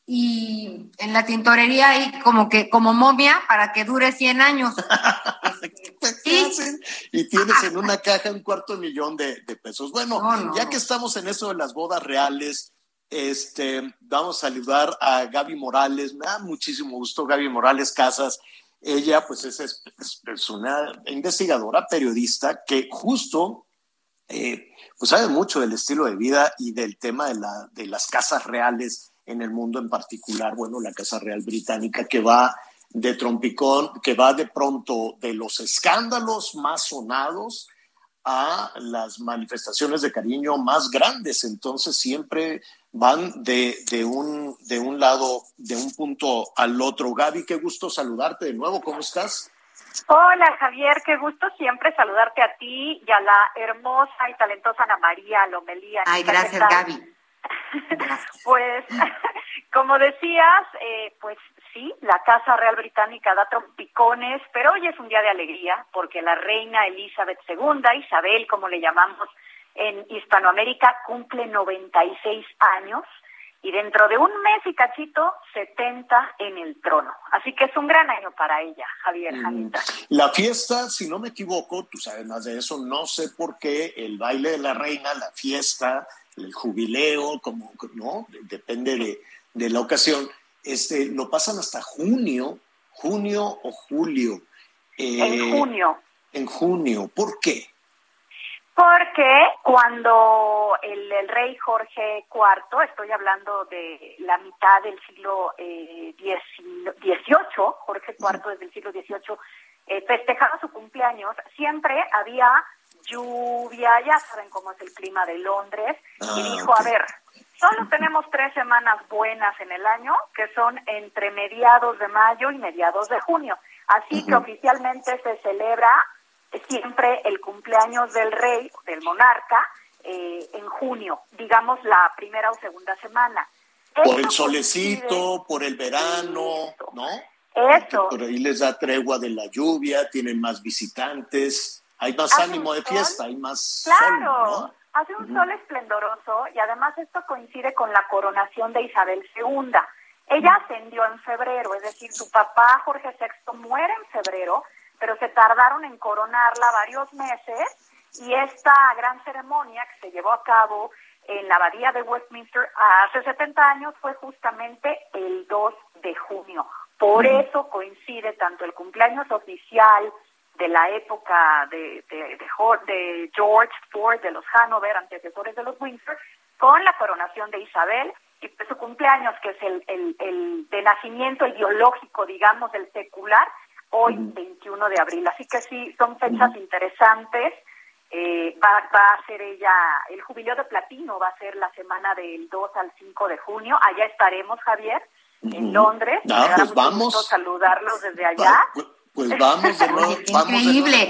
y en la tintorería hay como que, como momia para que dure 100 años. ¿Qué hacen? Y tienes en una caja un cuarto de millón de, de pesos. Bueno, No, no, ya que estamos en eso de las bodas reales, este, vamos a saludar a Gaby Morales. Me da muchísimo gusto, Gaby Morales Casas. Ella, pues, es, es- es una investigadora, periodista, que justo eh, pues sabe mucho del estilo de vida y del tema de, la, de las casas reales en el mundo en particular, bueno, la Casa Real Británica que va de trompicón, que va de pronto de los escándalos más sonados a las manifestaciones de cariño más grandes. Entonces siempre van de, de, un, de un lado, de un punto al otro. Gaby, qué gusto saludarte de nuevo. ¿Cómo estás? Hola Javier, qué gusto siempre saludarte a ti y a la hermosa y talentosa Ana María Lomelía. Ay, gracias Gaby. Pues, como decías, eh, pues sí, la Casa Real Británica da trompicones, pero hoy es un día de alegría porque la reina Elizabeth II, Isabel, como le llamamos en Hispanoamérica, cumple 96 años y dentro de un mes y cachito 70 en el trono. Así que es un gran año para ella, Javier mm. La fiesta, si no me equivoco, tú sabes más de eso, no sé por qué el baile de la reina, la fiesta, el jubileo, como no, depende de, de la ocasión, este, lo pasan hasta junio, junio o julio. en eh, junio. En junio, ¿por qué? Porque cuando el, rey Jorge IV, estoy hablando de la mitad del siglo XVIII, eh, Jorge IV desde el siglo XVIII, eh, festejaba su cumpleaños, siempre había lluvia, ya saben cómo es el clima de Londres, y ah, dijo, a ver, solo tenemos tres semanas buenas en el año, que son entre mediados de mayo y mediados de junio. Así que oficialmente se celebra siempre el cumpleaños del rey, del monarca, eh, en junio, digamos la primera o segunda semana. Por el solecito, por el verano, ¿no? Eso. por ahí les da tregua de la lluvia, tienen más visitantes, hay más ánimo de fiesta, hay más claro. sol, ¿no? Hace un sol esplendoroso y además esto coincide con la coronación de Isabel II. Ella ascendió en febrero, es decir, su papá Jorge VI muere en febrero pero se tardaron en coronarla varios meses y esta gran ceremonia que se llevó a cabo en la abadía de Westminster hace 70 años fue justamente el 2 de junio. Por eso coincide tanto el cumpleaños oficial de la época de, de, de, George Ford, de los Hanover, antecesores de los Windsor, con la coronación de Isabel y su cumpleaños, que es el, el, el de nacimiento, el biológico, digamos, del secular, hoy 21 de abril. Así que sí, son fechas interesantes. Eh, va, a ser ella, el jubileo de platino va a ser la semana del 2 al 5 de junio. Allá estaremos, Javier, en Londres. Ah, pues vamos. saludarlos desde allá. Pues, pues vamos de nuevo, Increíble.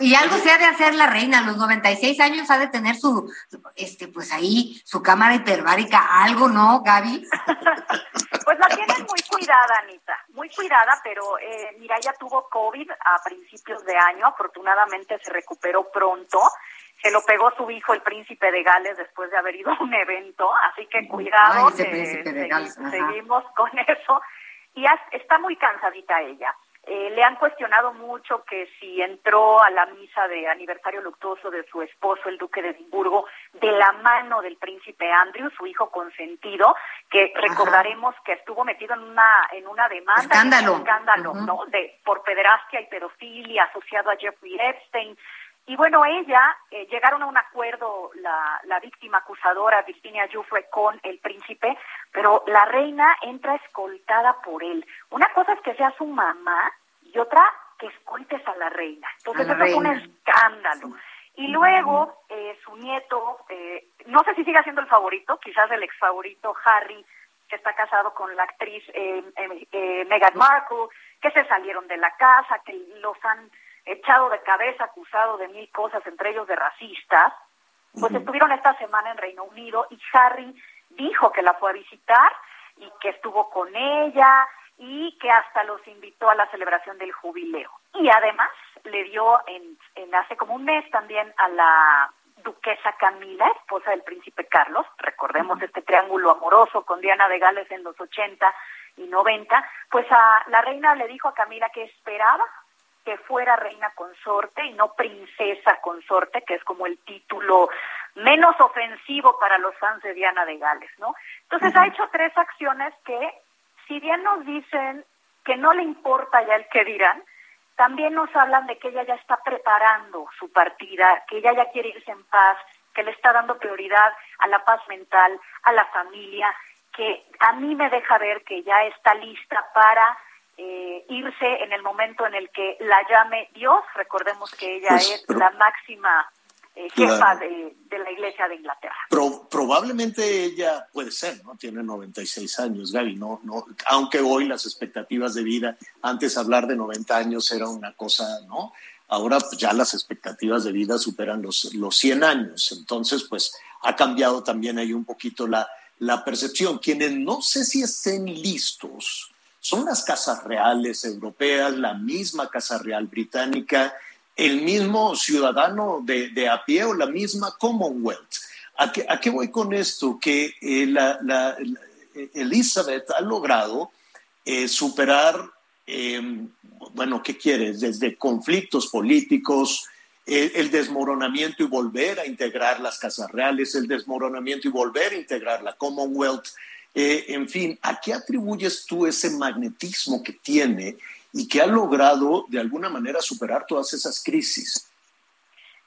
y algo se ha de hacer la reina, a los 96 años ha de tener su, este, pues ahí, su cámara hiperbárica, algo, ¿no, Gaby? pues la tienen muy cuidada, Anita, muy cuidada, pero eh, mira, ella tuvo COVID a principios de año, afortunadamente se recuperó pronto, se lo pegó su hijo, el príncipe de Gales, después de haber ido a un evento, así que cuidado, seguimos con eso, y está muy cansadita ella. Eh, le han cuestionado mucho que si entró a la misa de aniversario luctuoso de su esposo, el duque de Edimburgo, de la mano del príncipe Andrew, su hijo consentido, que recordaremos que estuvo metido en una en una demanda, escándalo, un escándalo, ¿no? De por pederastia y pedofilia asociado a Jeffrey Epstein. Y bueno, ella eh, llegaron a un acuerdo la, la víctima acusadora Virginia Giuffre con el príncipe, pero la reina entra escoltada por él. Una cosa es que sea su mamá y otra que escoltes a la reina. Entonces eso es un escándalo. Y luego eh, su nieto, eh, no sé si sigue siendo el favorito, quizás el ex favorito Harry, que está casado con la actriz eh, Meghan Markle, que se salieron de la casa, que los han echado de cabeza, acusado de mil cosas, entre ellos de racistas, pues estuvieron esta semana en Reino Unido y Harry dijo que la fue a visitar y que estuvo con ella y que hasta los invitó a la celebración del jubileo. Y además le dio en, en hace como un mes también a la duquesa Camila, esposa del príncipe Carlos, recordemos este triángulo amoroso con Diana de Gales en los 80 y 90, pues a la reina le dijo a Camila que esperaba que fuera reina consorte y no princesa consorte, que es como el título menos ofensivo para los fans de Diana de Gales, ¿no? Entonces ha hecho tres acciones que, si bien nos dicen que no le importa ya el que dirán, también nos hablan de que ella ya está preparando su partida, que ella ya quiere irse en paz, que le está dando prioridad a la paz mental, a la familia, que a mí me deja ver que ya está lista para eh, irse en el momento en el que la llame Dios. Recordemos que ella Pues, es pero- la máxima eh, jefa Claro. de, de la Iglesia de Inglaterra. Pro- probablemente ella puede ser, ¿no? Tiene 96 años, Gaby, no, no, aunque hoy las expectativas de vida, antes hablar de 90 años era una cosa, ¿no? Ahora pues, ya las expectativas de vida superan los, los 100 años, entonces pues ha cambiado también ahí un poquito la, la percepción. Quienes no sé si estén listos son las casas reales europeas, la misma Casa Real británica, el mismo ciudadano de, de a pie o la misma Commonwealth. ¿A qué, a qué voy con esto? Que eh, la, la- Elizabeth ha logrado eh, superar, eh, bueno, ¿qué quieres? Desde conflictos políticos, eh, el desmoronamiento y volver a integrar las casas reales, el desmoronamiento y volver a integrar la Commonwealth. Eh, en fin, ¿a qué atribuyes tú ese magnetismo que tiene y que ha logrado de alguna manera superar todas esas crisis?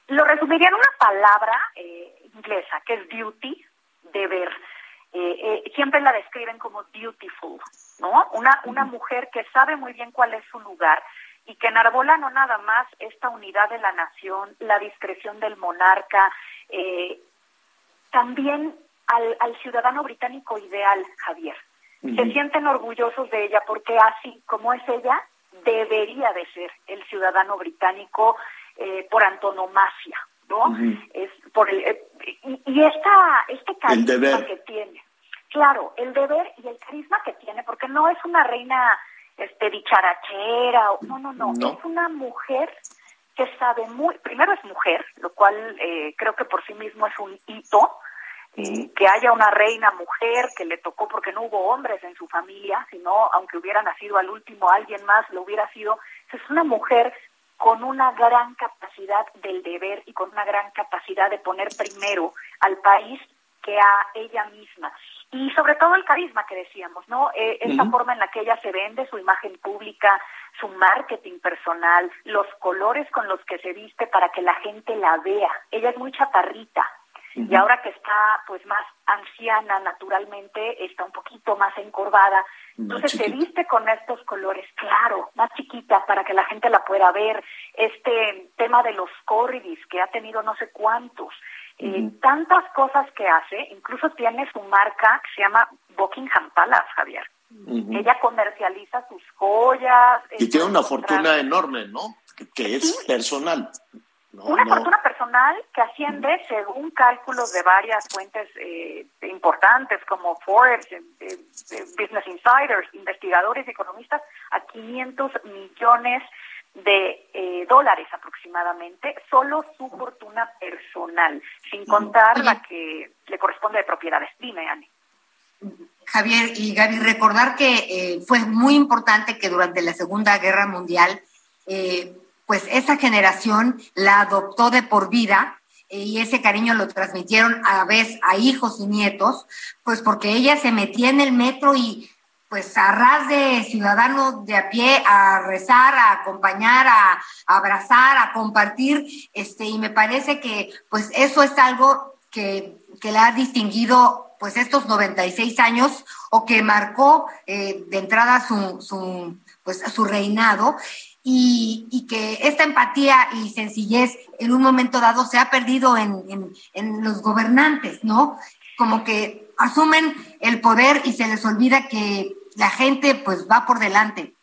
Lo resumiría en una palabra eh, inglesa, que es duty, deber. Eh, eh, siempre la describen como beautiful, ¿no? Una, una mujer que sabe muy bien cuál es su lugar y que enarbola no nada más esta unidad de la nación, la discreción del monarca, eh, también al, al ciudadano británico ideal, Javier. Se sienten orgullosos de ella porque así como es ella, debería de ser el ciudadano británico eh, por antonomasia, ¿no? Es por el, eh, y, y esta, este carisma que tiene, claro, el deber y el carisma que tiene, porque no es una reina este dicharachera, no, no, no, No. es una mujer que sabe muy, primero es mujer, lo cual eh, creo que por sí mismo es un hito, que haya una reina mujer que le tocó porque no hubo hombres en su familia, sino aunque hubiera nacido al último alguien más lo hubiera sido, es una mujer con una gran capacidad del deber y con una gran capacidad de poner primero al país que a ella misma. Y sobre todo el carisma que decíamos, ¿no? Eh, esa forma en la que ella se vende, su imagen pública, su marketing personal, los colores con los que se viste para que la gente la vea. Ella es muy chaparrita, y ahora que está pues más anciana naturalmente, está un poquito más encorvada, entonces se viste con estos colores, claro, más chiquita para que la gente la pueda ver, este tema de los corridis que ha tenido no sé cuántos, eh, tantas cosas que hace, incluso tiene su marca que se llama Buckingham Palace, Javier. Ella comercializa sus joyas. Y tiene una fortuna enorme, ¿no? Que, que es personal. No, una no. fortuna personal que asciende, según cálculos de varias fuentes eh, importantes como Forbes, eh, eh, eh, Business Insiders, investigadores y economistas, a 500 millones de eh, dólares aproximadamente, solo su fortuna personal, sin contar la que le corresponde de propiedades. Dime, Ani. Javier y Gaby, recordar que eh, fue muy importante que durante la Segunda Guerra Mundial, eh, pues esa generación la adoptó de por vida eh, y ese cariño lo transmitieron a vez a hijos y nietos, pues porque ella se metía en el metro y pues a ras de ciudadano de a pie a rezar, a acompañar, a, a abrazar, a compartir, este, y me parece que pues eso es algo que, que la ha distinguido pues estos 96 años o que marcó eh, de entrada su, su, pues, su reinado y, que esta empatía y sencillez en un momento dado se ha perdido en, en, los gobernantes, ¿no? Como que asumen el poder y se les olvida que la gente pues va por delante.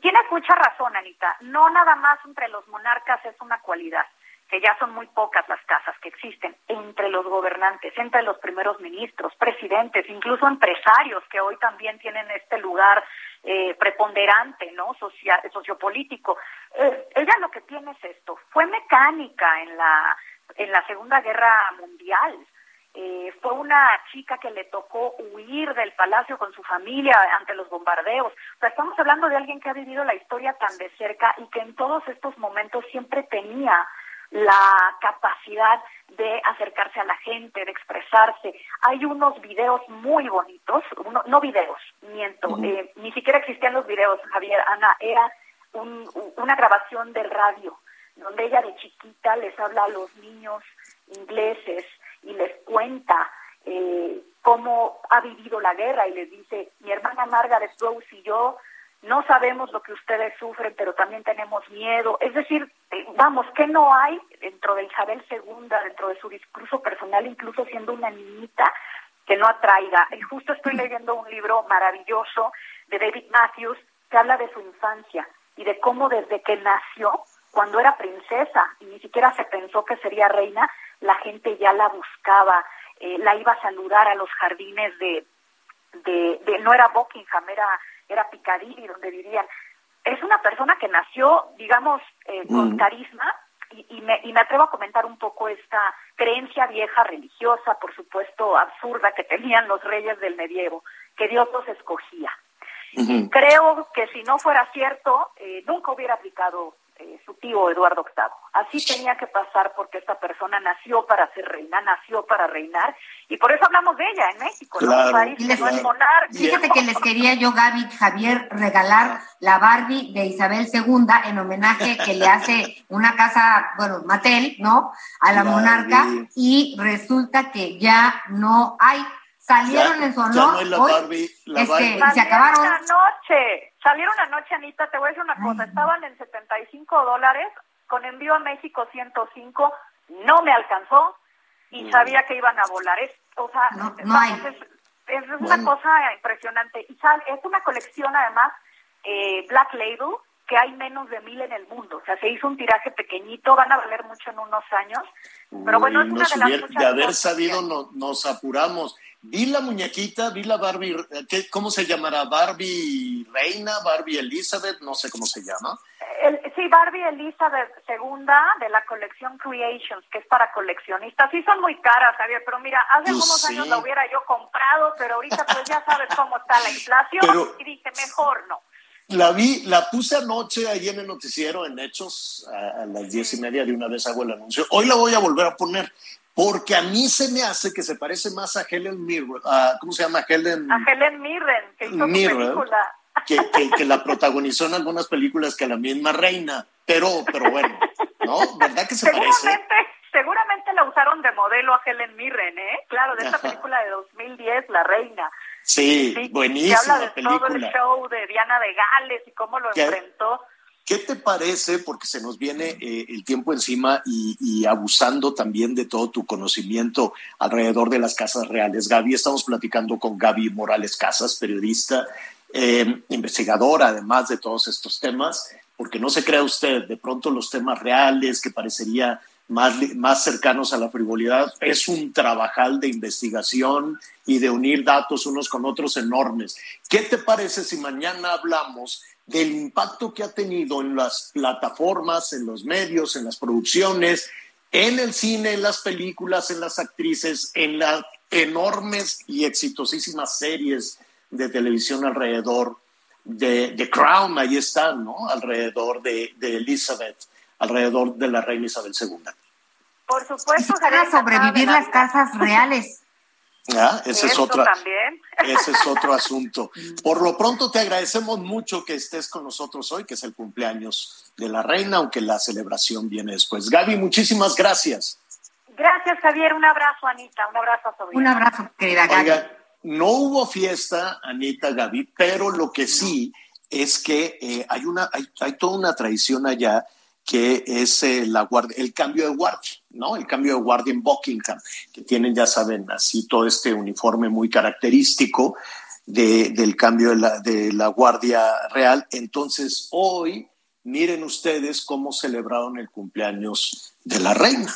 Tienes mucha razón, Anita. No nada más entre los monarcas es una cualidad, que ya son muy pocas las casas que existen, entre los gobernantes, entre los primeros ministros, presidentes, incluso empresarios que hoy también tienen este lugar eh, preponderante, ¿no? Social, sociopolítico. Eh, ella lo que tiene es esto. Fue mecánica en la en la Segunda Guerra Mundial. Eh, fue una chica que le tocó huir del palacio con su familia ante los bombardeos. O sea, estamos hablando de alguien que ha vivido la historia tan de cerca y que en todos estos momentos siempre tenía la capacidad de acercarse a la gente, de expresarse. Hay unos videos muy bonitos, uno- no videos, miento, eh, ni siquiera existían los videos, Javier, Ana, era un- una grabación del radio, donde ella de chiquita les habla a los niños ingleses y les cuenta eh, cómo ha vivido la guerra y les dice, mi hermana Margaret Rose y yo no sabemos lo que ustedes sufren, pero también tenemos miedo. Es decir, eh, vamos, que no hay dentro de Isabel II, dentro de su discurso personal, incluso siendo una niñita, que no atraiga. Y justo estoy leyendo un libro maravilloso de David Matthews que habla de su infancia y de cómo desde que nació, cuando era princesa y ni siquiera se pensó que sería reina, la gente ya la buscaba, eh, la iba a saludar a los jardines de, de, de- no era Buckingham, era, era Piccadilly, donde vivían. Es una persona que nació, digamos, eh, con Mm. carisma y, y me, y me atrevo a comentar un poco esta creencia vieja religiosa, por supuesto absurda, que tenían los reyes del medievo, que Dios los escogía. Creo que si no fuera cierto, eh, nunca hubiera aplicado eh, su tío Eduardo VIII. Así tenía que pasar porque esta persona nació para ser reina, nació para reinar, y por eso hablamos de ella en México, ¿no? Claro, Un país que no es monarquía. Fíjate que les quería yo, Gaby Javier, regalar la Barbie de Isabel II en homenaje que le hace una casa, bueno, Mattel, ¿no? A la Barbie. monarca y resulta que ya no hay. Salieron Ya- en su ya honor no la hoy, Barbie, la este, Barbie. y se Salieron acabaron. anoche, salieron anoche, Anita, te voy a decir una cosa, estaban en 75 dólares, con envío a México 105, no me alcanzó y sabía que iban a volar. Es, o sea, no es, es una Bueno. cosa impresionante. Y sal- es una colección, además, eh, Black Label, que hay menos de mil en el mundo. O sea, se hizo un tiraje pequeñito, van a valer mucho en unos años. Pero bueno, es una nos de las hubiera- de haber sabido no- nos apuramos. Vi la muñequita, vi la Barbie, ¿qué- ¿cómo se llamará? Barbie Reina, Barbie Elizabeth, no sé cómo se llama. El- sí, Barbie Elizabeth II de la colección Creations, que es para coleccionistas. Sí son muy caras, Javier, pero mira, hace Pues sí. años la hubiera yo comprado, pero ahorita pues ya sabes cómo está la inflación Pero- y dije, mejor no. La vi, la puse anoche ahí en el noticiero, en Hechos, a, a las diez y media de una vez hago el anuncio. Hoy la voy a volver a poner, porque a mí se me hace que se parece más a Helen Mirren, a- ¿cómo se llama? Helen A Helen Mirren, que hizo Mirren. película. que, que- que la protagonizó en algunas películas que la misma reina. Pero, pero bueno, ¿no? ¿Verdad que se parece? Seguramente, seguramente la usaron de modelo a Helen Mirren, ¿eh? Claro, de esta película de 2010, La Reina. Sí, que buenísima habla de todo el show de Diana de Gales y cómo lo ¿Qué? enfrentó. ¿Qué te parece? Porque se nos viene eh, el tiempo encima y, y abusando también de todo tu conocimiento alrededor de las casas reales. Gaby, estamos platicando con Gaby Morales Casas, periodista, eh, investigadora además de todos estos temas, porque no se crea usted, de pronto los temas reales que parecería más, más cercanos a la frivolidad, es un trabajal de investigación y de unir datos unos con otros enormes. ¿Qué te parece si mañana hablamos del impacto que ha tenido en las plataformas, en los medios, en las producciones, en el cine, en las películas, en las actrices, en las enormes y exitosísimas series de televisión alrededor de, de Crown, ahí están, ¿no? Alrededor de, de Elizabeth, alrededor de la reina Isabel II. Por supuesto, Para sobrevivir las casas reales. Ah, Ese es otra. también. Ese es otro asunto. Por lo pronto te agradecemos mucho que estés con nosotros hoy, que es el cumpleaños de la reina, aunque la celebración viene después. Gaby, muchísimas gracias. Gracias, Javier. Un abrazo, Anita. Un abrazo a Sobrina. Un abrazo, querida Gaby. Oiga, no hubo fiesta, Anita, Gaby, pero lo que sí es que eh, hay, una, hay, hay toda una tradición allá que es eh, la el cambio de guardia, ¿no? El cambio de guardia en Buckingham, que tienen, ya saben, así todo este uniforme muy característico de- del cambio de la, de la Guardia Real. Entonces, hoy, miren ustedes cómo celebraron el cumpleaños de la reina.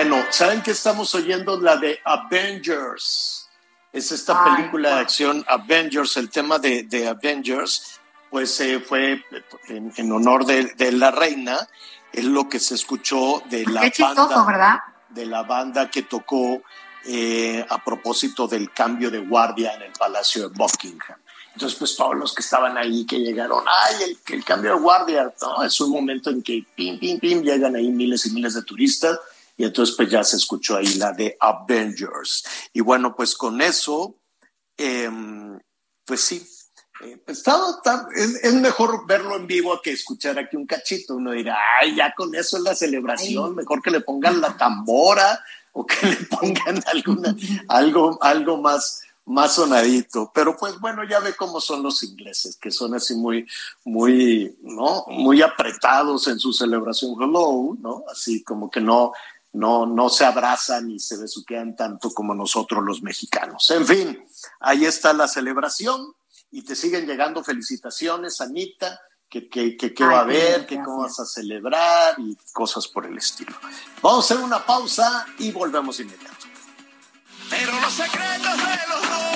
Bueno, ¿saben qué estamos oyendo? La de Avengers. Es esta Ay, película de acción Avengers, el tema de, de Avengers, pues eh, fue en, en honor de, de la reina, es lo que se escuchó de la Qué chistoso, banda, ¿verdad? de la banda que tocó eh, a propósito del cambio de guardia en el Palacio de Buckingham. Entonces, pues todos los que estaban ahí, que llegaron, ay, el, el cambio de guardia, ¿no? Es un momento en que, pim, pim, pim, llegan ahí miles y miles de turistas y entonces pues ya se escuchó ahí la de Avengers. Y bueno, pues con eso, eh, pues sí, eh, pues todo, es, es, mejor verlo en vivo que escuchar aquí un cachito. Uno dirá, ay, ya con eso es la celebración, ay. mejor que le pongan la tambora o que le pongan alguna, algo, algo más, más sonadito. Pero pues bueno, ya ve cómo son los ingleses, que son así muy, muy, ¿no? Muy apretados en su celebración. Hello, ¿no? Así como que no, no, no se abrazan ni se besuquean tanto como nosotros los mexicanos. En fin, ahí está la celebración y te siguen llegando felicitaciones, Anita, que, que, que, que va a haber, que cómo vas a celebrar y cosas por el estilo. Vamos a hacer una pausa y volvemos inmediato. Pero los secretos de los dos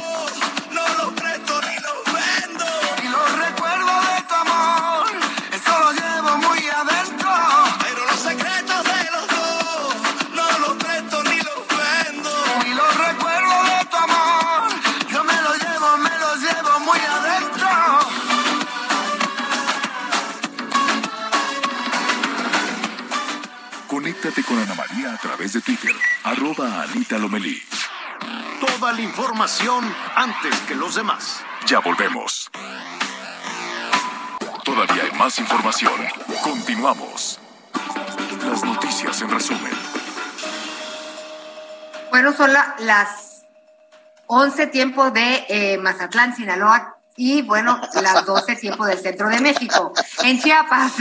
Conéctate con Ana María a través de Twitter, arroba Anita Lomelí. Toda la información antes que los demás. Ya volvemos. Todavía hay más información. Continuamos. Las noticias en resumen. Bueno, son la, las 11 tiempo de eh, Mazatlán, Sinaloa, y bueno, las 12 tiempo del centro de México. En Chiapas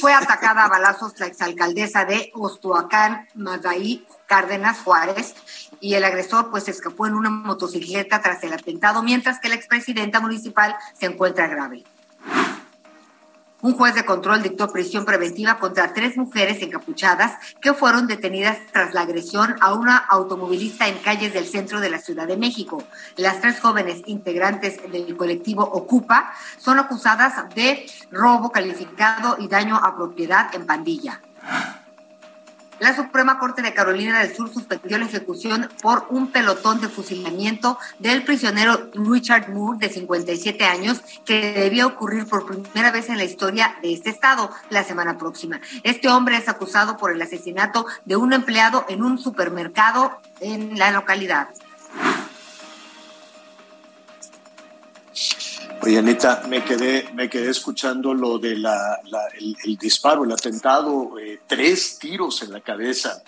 fue atacada a balazos la exalcaldesa de Ostoacán, Madaí Cárdenas Juárez, y el agresor pues escapó en una motocicleta tras el atentado, mientras que la expresidenta municipal se encuentra grave. Un juez de control dictó prisión preventiva contra tres mujeres encapuchadas que fueron detenidas tras la agresión a una automovilista en calles del centro de la Ciudad de México. Las tres jóvenes integrantes del colectivo Ocupa son acusadas de robo calificado y daño a propiedad en pandilla. La Suprema Corte de Carolina del Sur suspendió la ejecución por un pelotón de fusilamiento del prisionero Richard Moore, de 57 años, que debía ocurrir por primera vez en la historia de este estado la semana próxima. Este hombre es acusado por el asesinato de un empleado en un supermercado en la localidad. Oye, Anita, me quedé, me quedé escuchando lo de la, la el, el, disparo, el atentado, eh, tres tiros en la cabeza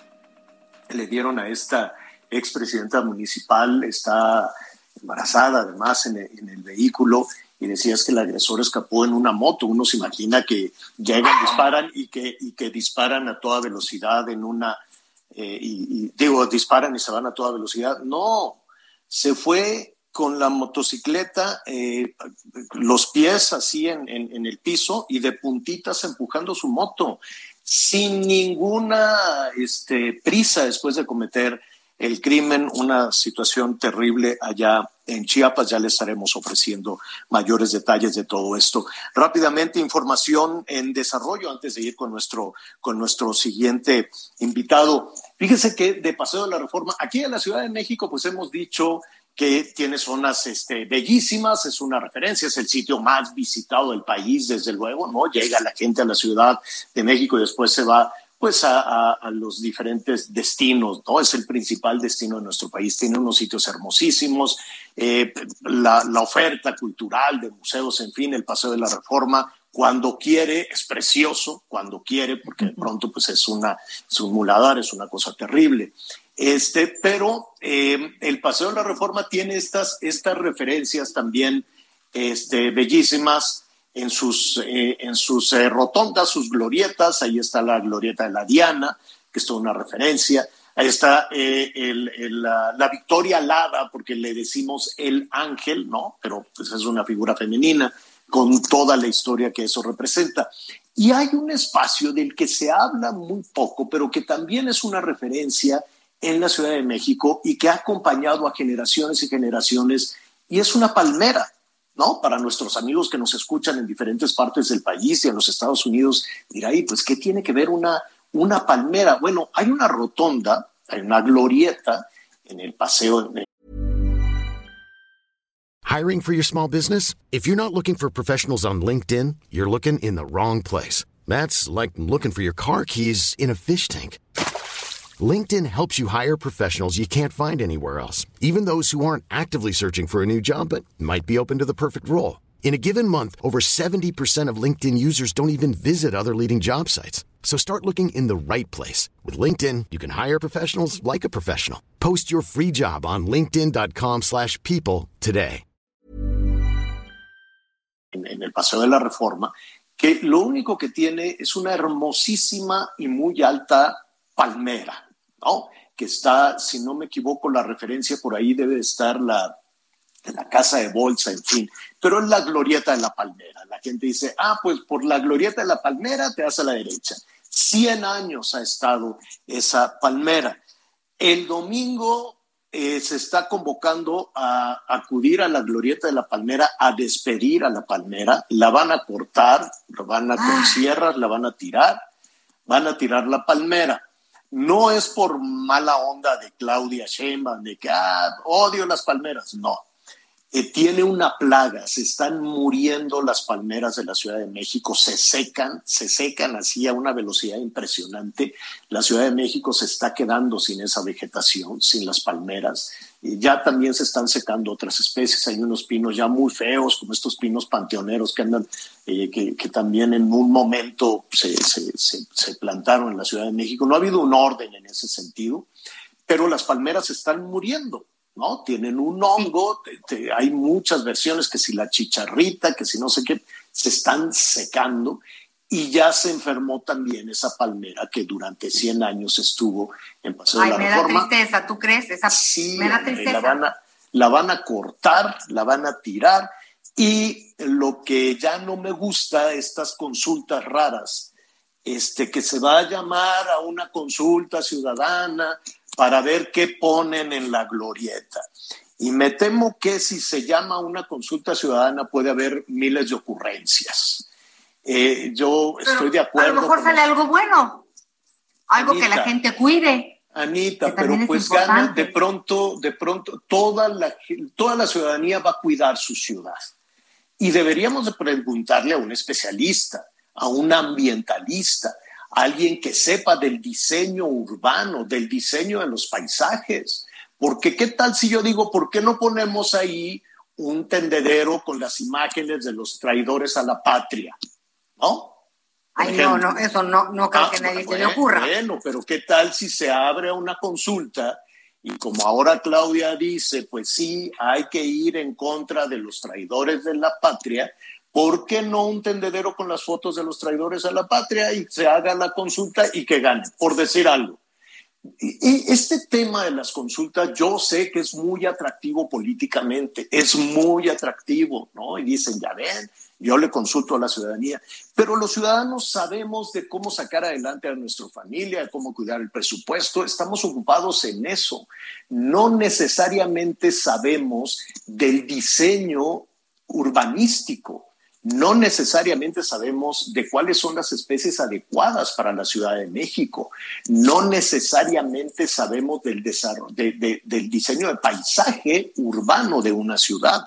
le dieron a esta expresidenta municipal, está embarazada además en el, en el, vehículo y decías que el agresor escapó en una moto. Uno se imagina que llegan, disparan y que, y que disparan a toda velocidad en una, eh, y, y digo, disparan y se van a toda velocidad. No, se fue con la motocicleta, eh, los pies así en, el piso y de puntitas empujando su moto, sin ninguna este, prisa después de cometer el crimen, una situación terrible allá en Chiapas. Ya les estaremos ofreciendo mayores detalles de todo esto. Rápidamente, información en desarrollo antes de ir con nuestro, con nuestro siguiente invitado. Fíjense que de Paseo de la Reforma, aquí en la Ciudad de México, pues hemos dicho que tiene zonas este, bellísimas, es una referencia, es el sitio más visitado del país, desde luego, ¿no? Llega la gente a la Ciudad de México y después se va pues a, a, a, los diferentes destinos, ¿no? Es el principal destino de nuestro país, tiene unos sitios hermosísimos, eh, la, la oferta cultural de museos, en fin, el Paseo de la Reforma, cuando quiere es precioso, cuando quiere, porque de pronto pues es, una, es un muladar, es una cosa terrible. Este, pero eh, el Paseo de la Reforma tiene estas, estas referencias también este, bellísimas en sus, eh, en sus eh, rotondas, sus glorietas. Ahí está la glorieta de la Diana, que es toda una referencia. Ahí está eh, el, el, la, la, Victoria Alada, porque le decimos el ángel, ¿no? Pero pues es una figura femenina con toda la historia que eso representa. Y hay un espacio del que se habla muy poco, pero que también es una referencia en la Ciudad de México y que ha acompañado a generaciones y generaciones y es una palmera, ¿no? Para nuestros amigos que nos escuchan en diferentes partes del país y en los Estados Unidos, pues, ¿qué tiene que ver una, una palmera? Bueno, hay una rotonda, hay una glorieta en el paseo. Hiring for your small business? If you're not looking for professionals on LinkedIn, you're looking in the wrong place. That's like looking for your car keys in a fish tank. LinkedIn helps you hire professionals you can't find anywhere else, even those who aren't actively searching for a new job but might be open to the perfect role. In a given month, over 70% of LinkedIn users don't even visit other leading job sites. So start looking in the right place. With LinkedIn, you can hire professionals like a professional. Post your free job on linkedin.com slash people today. En, el Paseo de la Reforma, que lo único que tiene es una hermosísima y muy alta palmera, ¿no? Que está, si no me equivoco, la referencia por ahí debe estar la la casa de bolsa, en fin, pero es la glorieta de la palmera. La gente dice, ah, pues por la glorieta de la palmera te vas a la derecha. Cien años ha estado esa palmera. El domingo eh, se está convocando a acudir a la glorieta de la palmera, a despedir a la palmera. La van a cortar, la van a con sierras, la van a tirar, van a tirar la palmera. No es por mala onda de Claudia Sheinbaum, de que ah, odio las palmeras, no eh, tiene una plaga, se están muriendo las palmeras de la Ciudad de México, se secan, se secan así a una velocidad impresionante. La Ciudad de México se está quedando sin esa vegetación, sin las palmeras. Y ya también se están secando otras especies, hay unos pinos ya muy feos, como estos pinos panteoneros que andan, eh, que, que, también en un momento se, se, se, se plantaron en la Ciudad de México. No ha habido un orden en ese sentido, pero las palmeras están muriendo ¿no? Tienen un hongo, te, te, hay muchas versiones, que si la chicharrita, que si no sé qué, se están secando y ya se enfermó también esa palmera que durante 100 años estuvo en Paseo Ay, de la me Reforma. da tristeza, ¿tú crees? Esa, Sí, me da hombre, tristeza. la van, a, la van a cortar, la van a tirar y lo que ya no me gusta, estas consultas raras, este, que se va a llamar a una consulta ciudadana para ver qué ponen en la glorieta. Y me temo que si se llama una consulta ciudadana puede haber miles de ocurrencias. Eh, yo estoy de A acuerdo. lo mejor sale algo bueno, algo que la gente cuide. Anita, pero pues gana de pronto, de pronto, toda la, toda la ciudadanía va a cuidar su ciudad. Y deberíamos de preguntarle a un especialista, a un ambientalista, a alguien que sepa del diseño urbano, del diseño de los paisajes. Porque qué tal si yo digo, ¿por qué no ponemos ahí un tendedero con las imágenes de los traidores a la patria? ¿No? Por Ay, no, ejemplo. no, eso no, no creo Ah, que nadie se bueno, le ocurra. Bueno, pero ¿qué tal si se abre una consulta y como ahora Claudia dice, pues sí, hay que ir en contra de los traidores de la patria, ¿por qué no un tendedero con las fotos de los traidores a la patria y se haga la consulta y que gane, por decir algo? Y este tema de las consultas, yo sé que es muy atractivo políticamente, es muy atractivo, ¿no? Y dicen, ya ven, yo le consulto a la ciudadanía, pero los ciudadanos sabemos de cómo sacar adelante a nuestra familia, de cómo cuidar el presupuesto, estamos ocupados en eso. No necesariamente sabemos del diseño urbanístico. No necesariamente sabemos de cuáles son las especies adecuadas para la Ciudad de México. No necesariamente sabemos del, desarrollo, de, de, del diseño de paisaje urbano de una ciudad.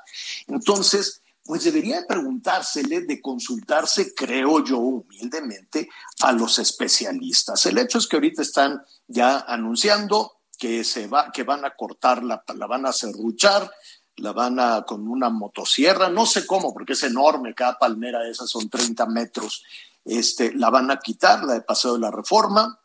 Entonces, pues debería de preguntársele, de consultarse, creo yo humildemente, a los especialistas. El hecho es que ahorita están ya anunciando que, se va, que van a cortar, la, la van a serruchar, la van a con una motosierra, no sé cómo, porque es enorme, cada palmera de esas son 30 metros, este, la van a quitar, la de Paseo de la Reforma,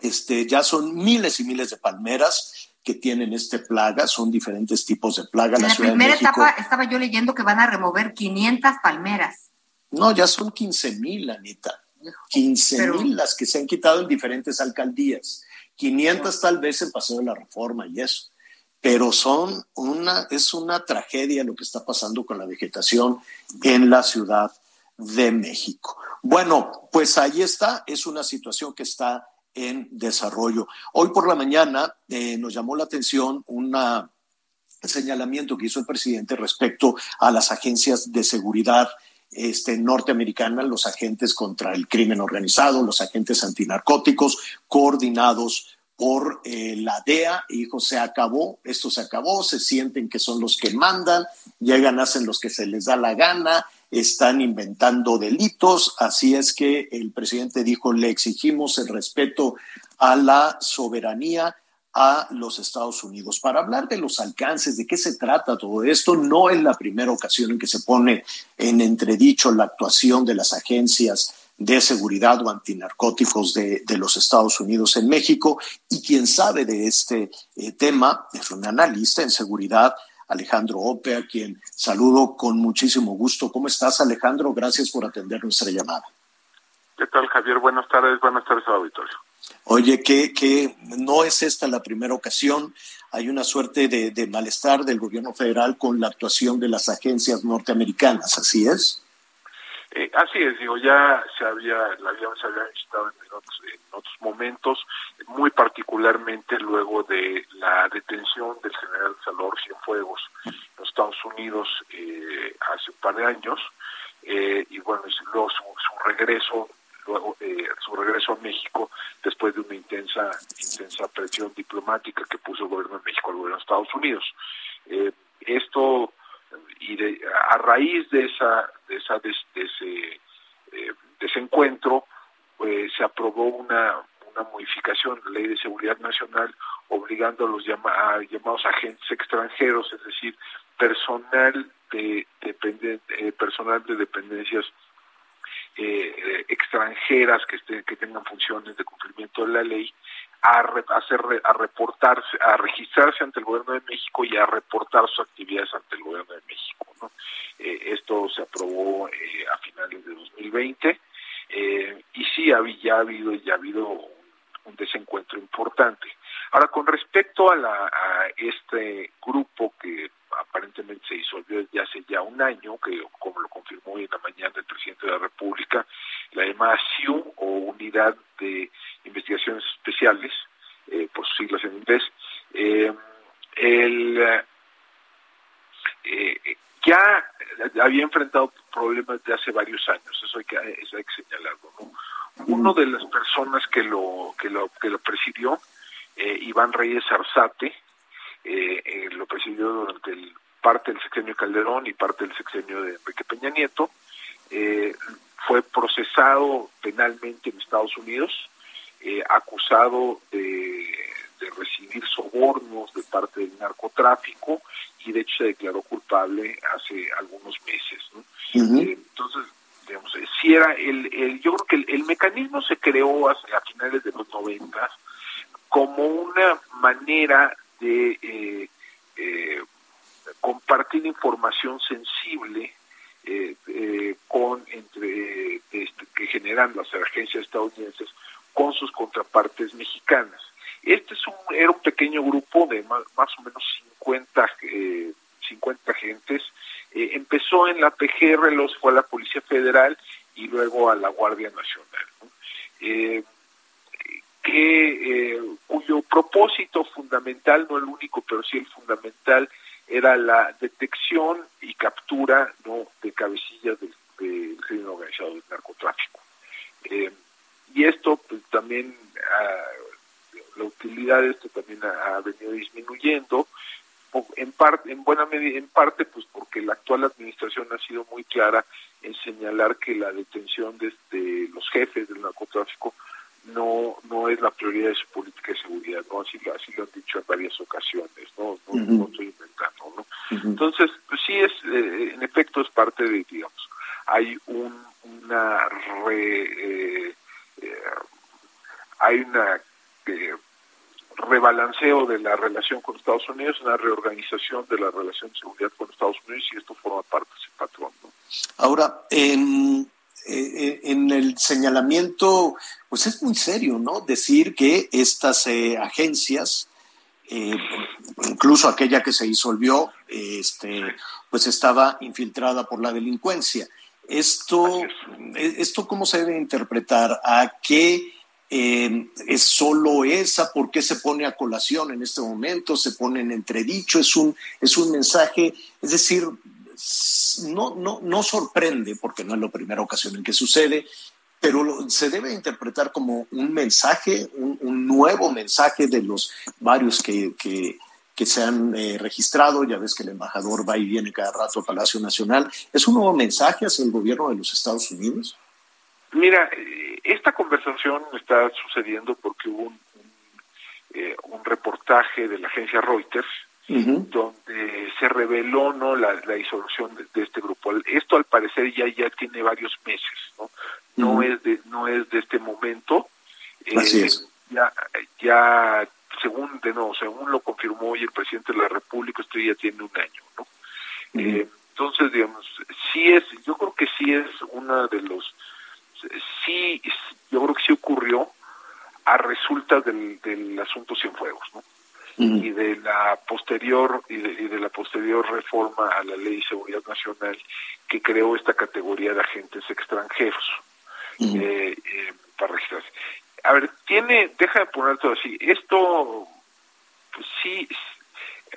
este, ya son miles y miles de palmeras que tienen este plaga, son diferentes tipos de plaga. En la, la Ciudad de primera México, etapa estaba yo leyendo que van a remover 500 palmeras. No, ya son 15 mil, Anita. 15 mil las que se han quitado en diferentes alcaldías. 500 tal vez en Paseo de la Reforma y eso. Pero son una, es una tragedia lo que está pasando con la vegetación en la Ciudad de México. Bueno, pues ahí está, es una situación que está en desarrollo. Hoy por la mañana eh, nos llamó la atención una señalamiento que hizo el presidente respecto a las agencias de seguridad este, norteamericanas, los agentes contra el crimen organizado, los agentes antinarcóticos, coordinados por eh, la DEA y dijo, se acabó, esto se acabó, se sienten que son los que mandan, llegan, hacen los que se les da la gana, están inventando delitos, así es que el presidente dijo, le exigimos el respeto a la soberanía a los Estados Unidos. Para hablar de los alcances, de qué se trata todo esto, no es la primera ocasión en que se pone en entredicho la actuación de las agencias de seguridad o antinarcóticos de, de los Estados Unidos en México. Y quien sabe de este eh, tema es un analista en seguridad, Alejandro Ope, a quien saludo con muchísimo gusto. ¿Cómo estás, Alejandro? Gracias por atender nuestra llamada. ¿Qué tal, Javier? Buenas tardes, buenas tardes al auditorio. Oye, que, que no es esta la primera ocasión. Hay una suerte de, de, malestar del gobierno federal con la actuación de las agencias norteamericanas, ¿así es? Eh, así es, digo, ya se había, la se había visitado en otros, en otros momentos, muy particularmente luego de la detención del general Salvador Cienfuegos en los Estados Unidos eh, hace un par de años, eh, y bueno, luego su, su regreso luego eh, su regreso a México después de una intensa intensa presión diplomática que puso el gobierno de México al gobierno de Estados Unidos. Eh, esto y de, a raíz de esa de esa de, de ese eh, desencuentro pues se aprobó una una modificación de la ley de seguridad nacional obligando a los llama, a llamados agentes extranjeros, es decir, personal de, depende, eh, personal de dependencias eh, extranjeras que, estén, que tengan funciones de cumplimiento de la ley a, re, a, hacer, a reportarse, a registrarse ante el gobierno de México y a reportar sus actividades ante el gobierno de México. ¿no? Eh, esto se aprobó eh, a finales de 2020 eh, y sí ya ha habido ya ha habido un desencuentro importante. Ahora, con respecto a, la, a este grupo que aparentemente se disolvió desde hace ya un año, que como lo confirmó hoy en la mañana el presidente de la República, la llamada SIU o Unidad de Investigaciones Especiales, eh, por sus siglas en inglés, eh, el, eh, ya había enfrentado problemas de hace varios años, eso hay que, eso hay que señalarlo. ¿no? Uno de las personas que lo, que lo, que lo presidió, eh, Iván Reyes Arzate, eh, eh, lo presidió durante el, parte del sexenio Calderón y parte del sexenio de Enrique Peña Nieto. Eh, fue procesado penalmente en Estados Unidos, eh, acusado de, de, recibir sobornos de parte del narcotráfico y de hecho se declaró culpable hace algunos meses. ¿no? Uh -huh. entonces, digamos, si era el, el, yo creo que el, el mecanismo se creó a, a finales de los noventas como una manera de eh, eh, compartir información sensible eh, eh, con entre este, que generan las agencias estadounidenses con sus contrapartes mexicanas. Este es un, era un pequeño grupo de más, más o menos 50, 50 agentes. empezó en la PGR, los fue a la Policía Federal y luego a la Guardia Nacional. ¿no? Que eh, cuyo propósito fundamental, no el único, pero sí el fundamental, era la detección y captura no de cabecillas del, del crimen organizado del narcotráfico. Eh, y esto pues, también, uh, la utilidad de esto también ha, ha, venido disminuyendo, en parte, en buena medida, en parte, pues porque la actual administración ha sido muy clara en señalar que la detención de, de los jefes del narcotráfico no no es la prioridad de su política de seguridad, ¿no? Así, así lo han dicho en varias ocasiones, ¿no? No, uh -huh. no estoy inventando, ¿no? Uh -huh. Entonces, pues sí es, eh, en efecto es parte de, digamos, hay un, una re, eh, eh, hay una eh, rebalanceo de la relación con Estados Unidos, una reorganización de la relación de seguridad con Estados Unidos y esto forma parte de ese patrón, ¿no? Ahora, en eh, en el señalamiento, pues es muy serio, ¿no? Decir que estas eh, agencias, eh, incluso aquella que se disolvió, este, pues estaba infiltrada por la delincuencia. Esto, esto cómo se debe interpretar? ¿A qué eh, es solo esa? ¿Por qué se pone a colación en este momento? ¿Se pone en entredicho? ¿Es un, es un mensaje? Es decir, no, no, no sorprende, porque no es la primera ocasión en que sucede, pero se debe interpretar como un mensaje, un, nuevo mensaje de los varios que, que, se han eh, registrado. Ya ves que el embajador va y viene cada rato al Palacio Nacional. ¿Es un nuevo mensaje hacia el gobierno de los Estados Unidos? Mira, esta conversación está sucediendo porque hubo un, eh, reportaje de la agencia Reuters donde se reveló no la, disolución de, este grupo. Esto al parecer ya ya tiene varios meses, ¿no? no es de no es de este momento. Eh, ya ya según de no según lo confirmó hoy el presidente de la república esto ya tiene un año no eh, entonces digamos sí es yo creo que sí es una de los sí yo creo que sí ocurrió a resulta del, del asunto Cienfuegos no y de la posterior y de, y de, la posterior reforma a la ley de seguridad nacional que creó esta categoría de agentes extranjeros eh, eh, para registrarse. A ver, tiene, deja de poner todo así. Esto, pues sí,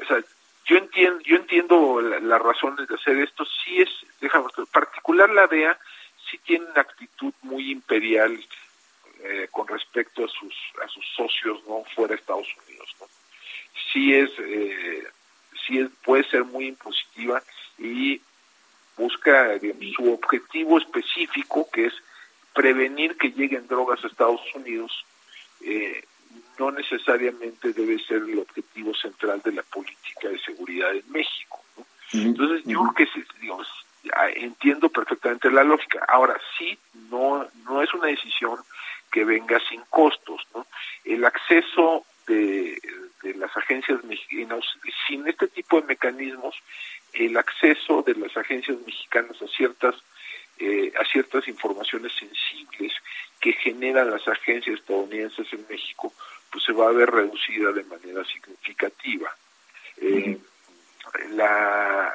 o sea, yo entiendo, yo entiendo las razones de hacer esto. Sí es, déjame, particular la DEA sí tiene una actitud muy imperial eh, con respecto a sus a sus socios no fuera de Estados Unidos. ¿no? Sí es, eh, sí es, puede ser muy impositiva y busca su objetivo específico que es prevenir que lleguen drogas a Estados Unidos eh, no necesariamente debe ser el objetivo central de la política de seguridad en México. Entonces, yo creo que digamos, entiendo perfectamente la lógica. Ahora, sí, no, no es una decisión que venga sin costos. ¿no? El acceso de, de las agencias mexicanas, sin este tipo de mecanismos, el acceso de las agencias mexicanas a ciertas eh, a ciertas informaciones sensibles que generan las agencias estadounidenses en México, pues se va a ver reducida de manera significativa. Eh, la,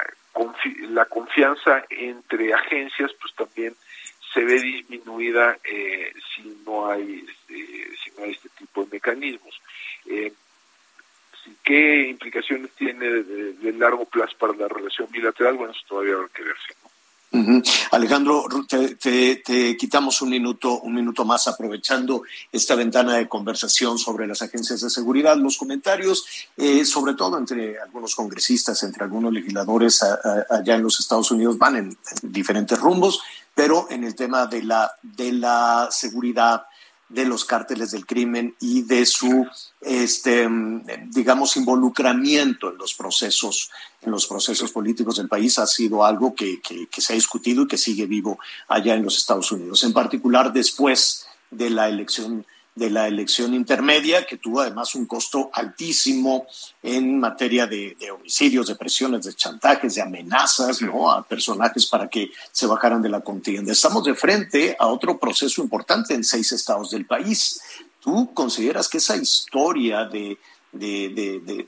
la confianza entre agencias, pues también se ve disminuida eh, si no hay si no hay este tipo de mecanismos. ¿Qué implicaciones tiene de, largo plazo para la relación bilateral? Bueno, eso todavía habrá que verse. ¿no? Alejandro, te, quitamos un minuto, un minuto más aprovechando esta ventana de conversación sobre las agencias de seguridad. Los comentarios, eh, sobre todo entre algunos congresistas, entre algunos legisladores allá en los Estados Unidos, van en, diferentes rumbos, pero en el tema de la, de la seguridad de los cárteles del crimen y de su, este, digamos, involucramiento en los procesos, en los procesos políticos del país ha sido algo que, que, que se ha discutido y que sigue vivo allá en los Estados Unidos, en particular después de la elección de la elección intermedia, que tuvo además un costo altísimo en materia de, homicidios, de presiones, de chantajes, de amenazas, ¿no? A personajes para que se bajaran de la contienda. Estamos de frente a otro proceso importante en seis estados del país. ¿Tú consideras que esa historia de, de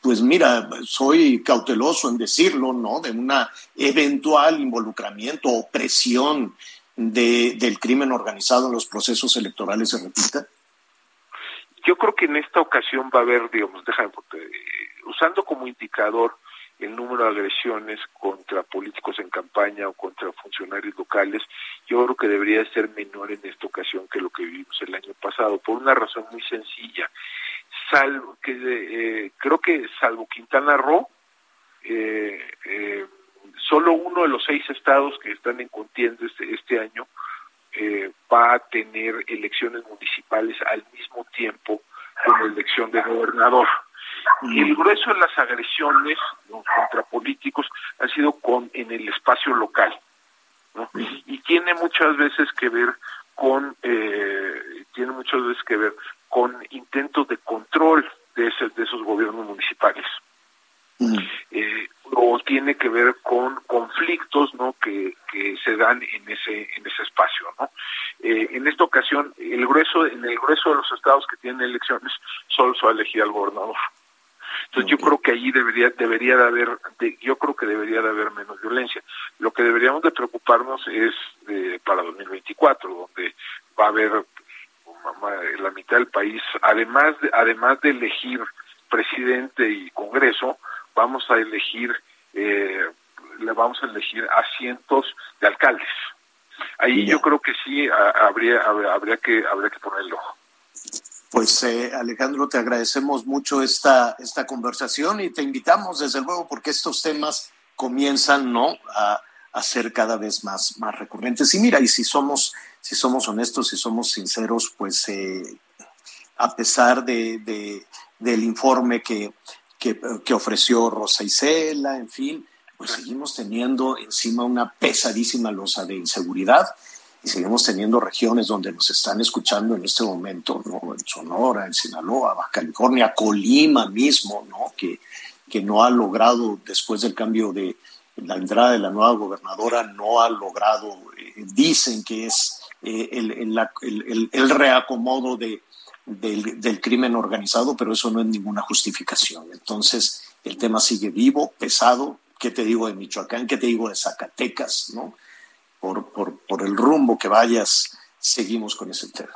pues mira, soy cauteloso en decirlo, ¿no? De una eventual involucramiento o presión de, del crimen organizado en los procesos electorales se repita? Yo creo que en esta ocasión va a haber, digamos, déjame, usando como indicador el número de agresiones contra políticos en campaña o contra funcionarios locales, yo creo que debería ser menor en esta ocasión que lo que vivimos el año pasado, por una razón muy sencilla. Salvo que eh, creo que salvo Quintana Roo, eh, eh, solo uno de los seis estados que están en contienda este, este año eh, va a tener elecciones municipales al mismo tiempo con la elección de gobernador. Y el grueso de las agresiones contra políticos ha sido con en el espacio local, y tiene muchas veces que ver con eh, tiene muchas veces que ver con intentos de control de, ese, de esos gobiernos municipales. Eh, o tiene que ver con conflictos no que, que se dan en ese en ese espacio no eh, en esta ocasión el grueso en el grueso de los estados que tienen elecciones solo se va a elegir al gobernador. Entonces yo creo que allí debería debería de haber yo creo que debería de haber menos violencia. Lo que deberíamos de preocuparnos es eh, para 2024 donde va a haber la mitad del país además de, además de elegir presidente y congreso vamos a elegir, eh, le vamos a elegir asientos de alcaldes. Ahí yo creo que sí habría, habría, que, habría que ponerlo. Pues eh, Alejandro, te agradecemos mucho esta, esta conversación y te invitamos desde luego porque estos temas comienzan ¿no? a, a ser cada vez más, más recurrentes. Y mira, y si somos, si somos honestos, si somos sinceros, pues eh, a pesar de, de, del informe que, que, que ofreció Rosa Isela, en fin, pues seguimos teniendo encima una pesadísima losa de inseguridad y seguimos teniendo regiones donde nos están escuchando en este momento, ¿no? En Sonora, en Sinaloa, Baja California, Colima mismo, ¿no? Que, que no ha logrado, después del cambio de la entrada de la nueva gobernadora, no ha logrado, eh, dicen que es eh, el, el, el, reacomodo de, del, del crimen organizado, pero eso no es ninguna justificación. Entonces, el tema sigue vivo, pesado, ¿qué te digo de Michoacán? ¿Qué te digo de Zacatecas? ¿no? Por, por, por el rumbo que vayas, seguimos con ese tema.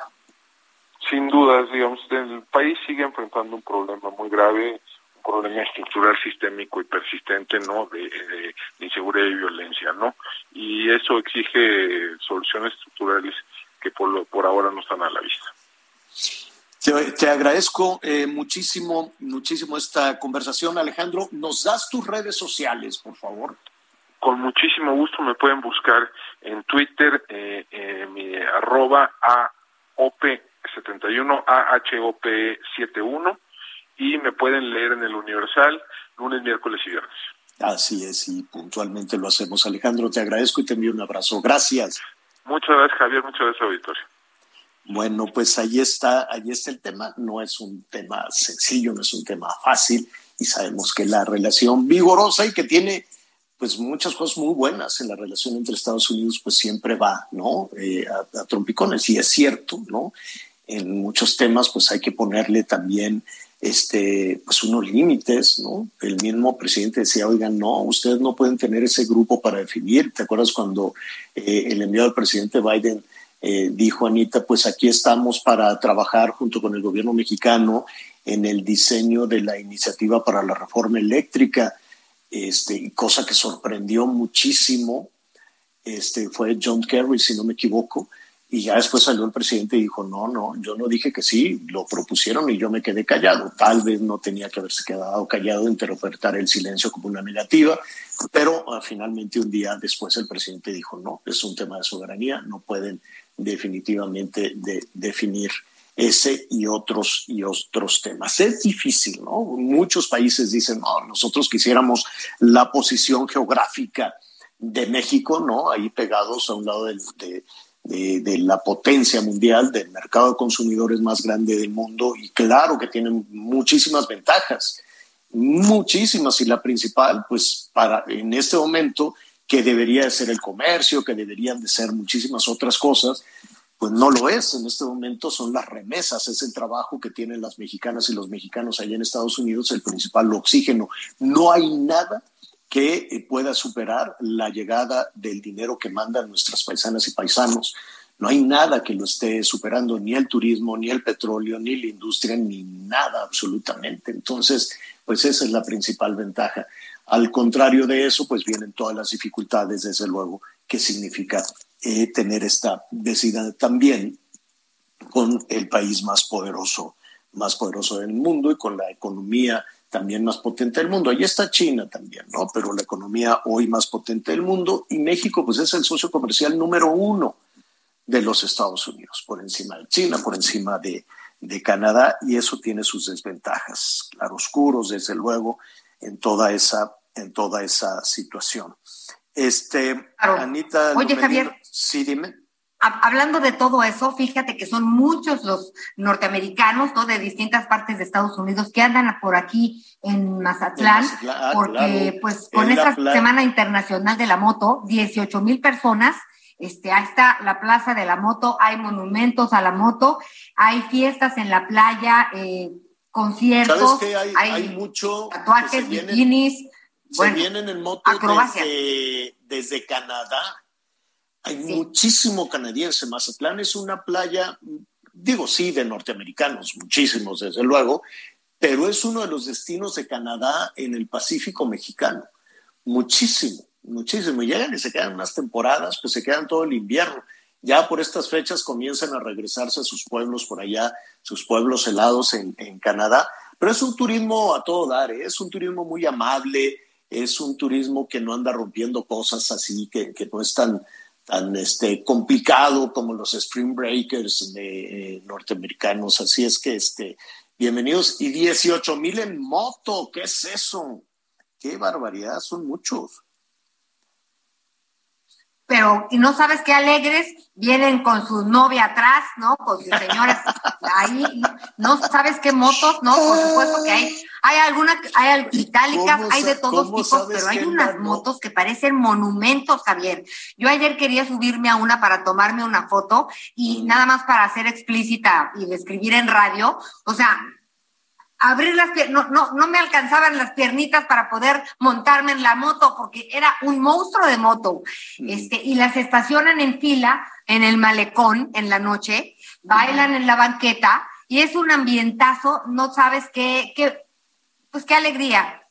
Sin dudas, digamos, el país sigue enfrentando un problema muy grave, un problema estructural sistémico y persistente, ¿no? De, de, inseguridad y violencia, ¿no? Y eso exige soluciones estructurales que por, lo, por ahora no están a la vista. Te, te agradezco eh, muchísimo, muchísimo esta conversación, Alejandro. ¿Nos das tus redes sociales, por favor? Con muchísimo gusto me pueden buscar en Twitter, eh, eh, mi arroba AOP71, AHOP71, y me pueden leer en el Universal lunes, miércoles y viernes. Así es, y puntualmente lo hacemos. Alejandro, te agradezco y te envío un abrazo. Gracias. Muchas gracias, Javier. Muchas gracias, auditorio. Bueno, pues ahí está, ahí está el tema. No es un tema sencillo, no es un tema fácil y sabemos que la relación vigorosa y que tiene pues muchas cosas muy buenas en la relación entre Estados Unidos pues siempre va, ¿no? Eh, a, trompicones y es cierto, ¿no? En muchos temas pues hay que ponerle también este, pues unos límites, ¿no? El mismo presidente decía, oigan, no, ustedes no pueden tener ese grupo para definir. ¿Te acuerdas cuando eh, el enviado del presidente Biden eh, dijo Anita, pues aquí estamos para trabajar junto con el gobierno mexicano en el diseño de la iniciativa para la reforma eléctrica, este, cosa que sorprendió muchísimo, este, fue John Kerry, si no me equivoco, y ya después salió el presidente y dijo, no, no, yo no dije que sí, lo propusieron y yo me quedé callado. Tal vez no tenía que haberse quedado callado, interpretar el silencio como una negativa, pero uh, finalmente un día después el presidente dijo, no, es un tema de soberanía, no pueden definitivamente de definir ese y otros y otros temas. Es difícil, ¿no? Muchos países dicen, no, nosotros quisiéramos la posición geográfica de México, ¿no? Ahí pegados a un lado de, de, la potencia mundial, del mercado de consumidores más grande del mundo, y claro que tienen muchísimas ventajas, muchísimas, y la principal, pues para en este momento que debería de ser el comercio, que deberían de ser muchísimas otras cosas, pues no lo es. En este momento son las remesas, es el trabajo que tienen las mexicanas y los mexicanos allá en Estados Unidos, el principal oxígeno. No hay nada que pueda superar la llegada del dinero que mandan nuestras paisanas y paisanos. No hay nada que lo esté superando, ni el turismo, ni el petróleo, ni la industria, ni nada absolutamente. Entonces, pues esa es la principal ventaja. Al contrario de eso, pues vienen todas las dificultades, desde luego, que significa eh, tener esta vecindad también con el país más poderoso, más poderoso del mundo y con la economía también más potente del mundo. Ahí está China también, ¿no? Pero la economía hoy más potente del mundo y México, pues es el socio comercial número uno de los Estados Unidos, por encima de China, por encima de, de Canadá, y eso tiene sus desventajas, claroscuros, desde luego, en toda esa, en toda esa situación. Este, claro. Anita. Oye, Javier. Sí, dime. Hablando de todo eso, fíjate que son muchos los norteamericanos, ¿no? De distintas partes de Estados Unidos que andan por aquí en Mazatlán, en Mazatlán ah, porque claro. pues con esta Semana Internacional de la Moto, 18 mil personas, este, ahí está la Plaza de la Moto, hay monumentos a la moto, hay fiestas en la playa, eh, conciertos. ¿Sabes qué? Hay, hay, hay mucho. Tatuajes, bikinis. Se bueno, vienen en moto desde, desde, Canadá. Hay sí. muchísimo canadiense. Mazatlán es una playa, digo sí, de norteamericanos, muchísimos desde luego, pero es uno de los destinos de Canadá en el Pacífico mexicano. Muchísimo, muchísimo. Llegan y se quedan unas temporadas, pues se quedan todo el invierno. Ya por estas fechas comienzan a regresarse a sus pueblos por allá, sus pueblos helados en, en Canadá. Pero es un turismo a todo dar, ¿eh? es un turismo muy amable, es un turismo que no anda rompiendo cosas así, que, que no es tan, tan este, complicado como los Spring Breakers de, eh, norteamericanos. Así es que, este, bienvenidos. Y 18 mil en moto, ¿qué es eso? Qué barbaridad, son muchos pero y no sabes qué alegres vienen con su novia atrás, ¿no? Con sus señoras ahí, no sabes qué motos, ¿no? Por supuesto que hay, hay algunas, hay itálicas, hay de todos tipos, pero hay unas motos que parecen monumentos, Javier. Yo ayer quería subirme a una para tomarme una foto y nada más para ser explícita y describir en radio, o sea, abrir las piernas, no, no, no me alcanzaban las piernitas para poder montarme en la moto porque era un monstruo de moto. Este, y las estacionan en fila en el malecón en la noche, bailan en la banqueta y es un ambientazo, no sabes qué, qué pues qué alegría.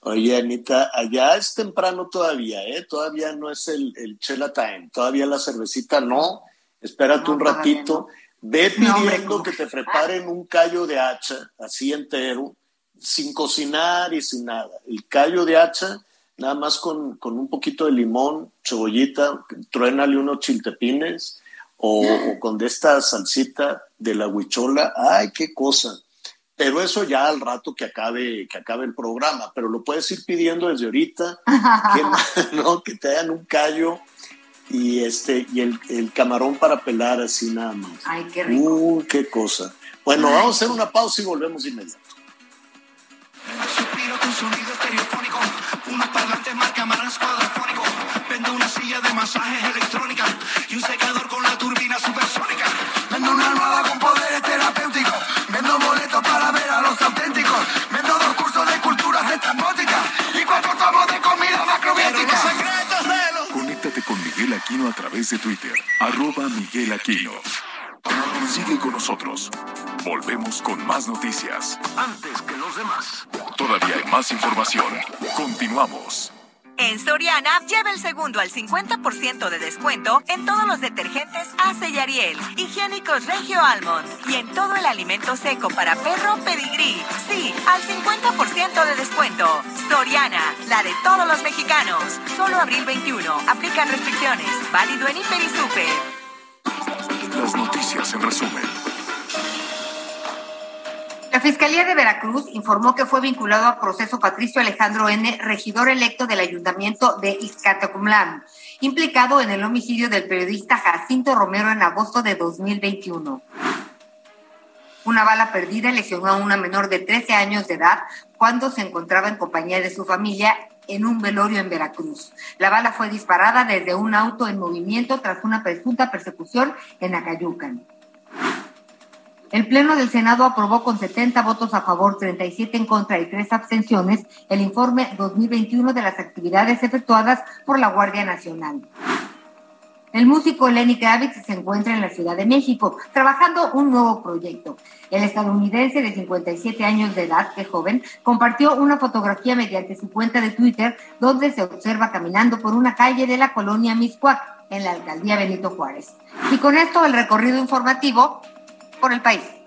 Oye, Anita, allá es temprano todavía, ¿eh? Todavía no es el, el chela time, todavía la cervecita no. Espérate un ratito. Ve pidiendo que te preparen un callo de hacha, así entero, sin cocinar y sin nada. El callo de hacha, nada más con, un poquito de limón, cebollita, truénale unos chiltepines o, con de esta salsita de la huichola. ¡Ay, qué cosa! Pero eso ya al rato que acabe, que acabe el programa, pero lo puedes ir pidiendo desde ahorita, que, ¿no? que te hagan un callo y este y el, el, camarón para pelar así nada más. Ay, qué rico. Uy, qué cosa. Bueno, vamos a hacer una pausa y volvemos inmediato. Suspiro con sonido estereofónico, unos parlantes marca marcas cuadrafónico, vendo una silla de masajes electrónica y un secador Aquino a través de Twitter, arroba Miguel Aquino. Sigue con nosotros. Volvemos con más noticias. Antes que los demás. Todavía hay más información. Continuamos. En Soriana, lleva el segundo al 50% de descuento en todos los detergentes Ace y Ariel, higiénicos Regio Almond y en todo el alimento seco para perro Pedigrí. Sí, al 50% de descuento. Soriana, la de todos los mexicanos. Solo abril 21. Aplican restricciones. Válido en Hiper y Super. Las noticias en resumen. La Fiscalía de Veracruz informó que fue vinculado a proceso Patricio Alejandro N., regidor electo del Ayuntamiento de Izcatecumlán, implicado en el homicidio del periodista Jacinto Romero en agosto de 2021. Una bala perdida lesionó a una menor de 13 años de edad cuando se encontraba en compañía de su familia en un velorio en Veracruz. La bala fue disparada desde un auto en movimiento tras una presunta persecución en Acayucan. El Pleno del Senado aprobó con 70 votos a favor, 37 en contra y 3 abstenciones el informe 2021 de las actividades efectuadas por la Guardia Nacional. El músico Lenny Kravitz se encuentra en la Ciudad de México trabajando un nuevo proyecto. El estadounidense de 57 años de edad, que joven, compartió una fotografía mediante su cuenta de Twitter donde se observa caminando por una calle de la colonia Miscuac en la alcaldía Benito Juárez. Y con esto el recorrido informativo por el país.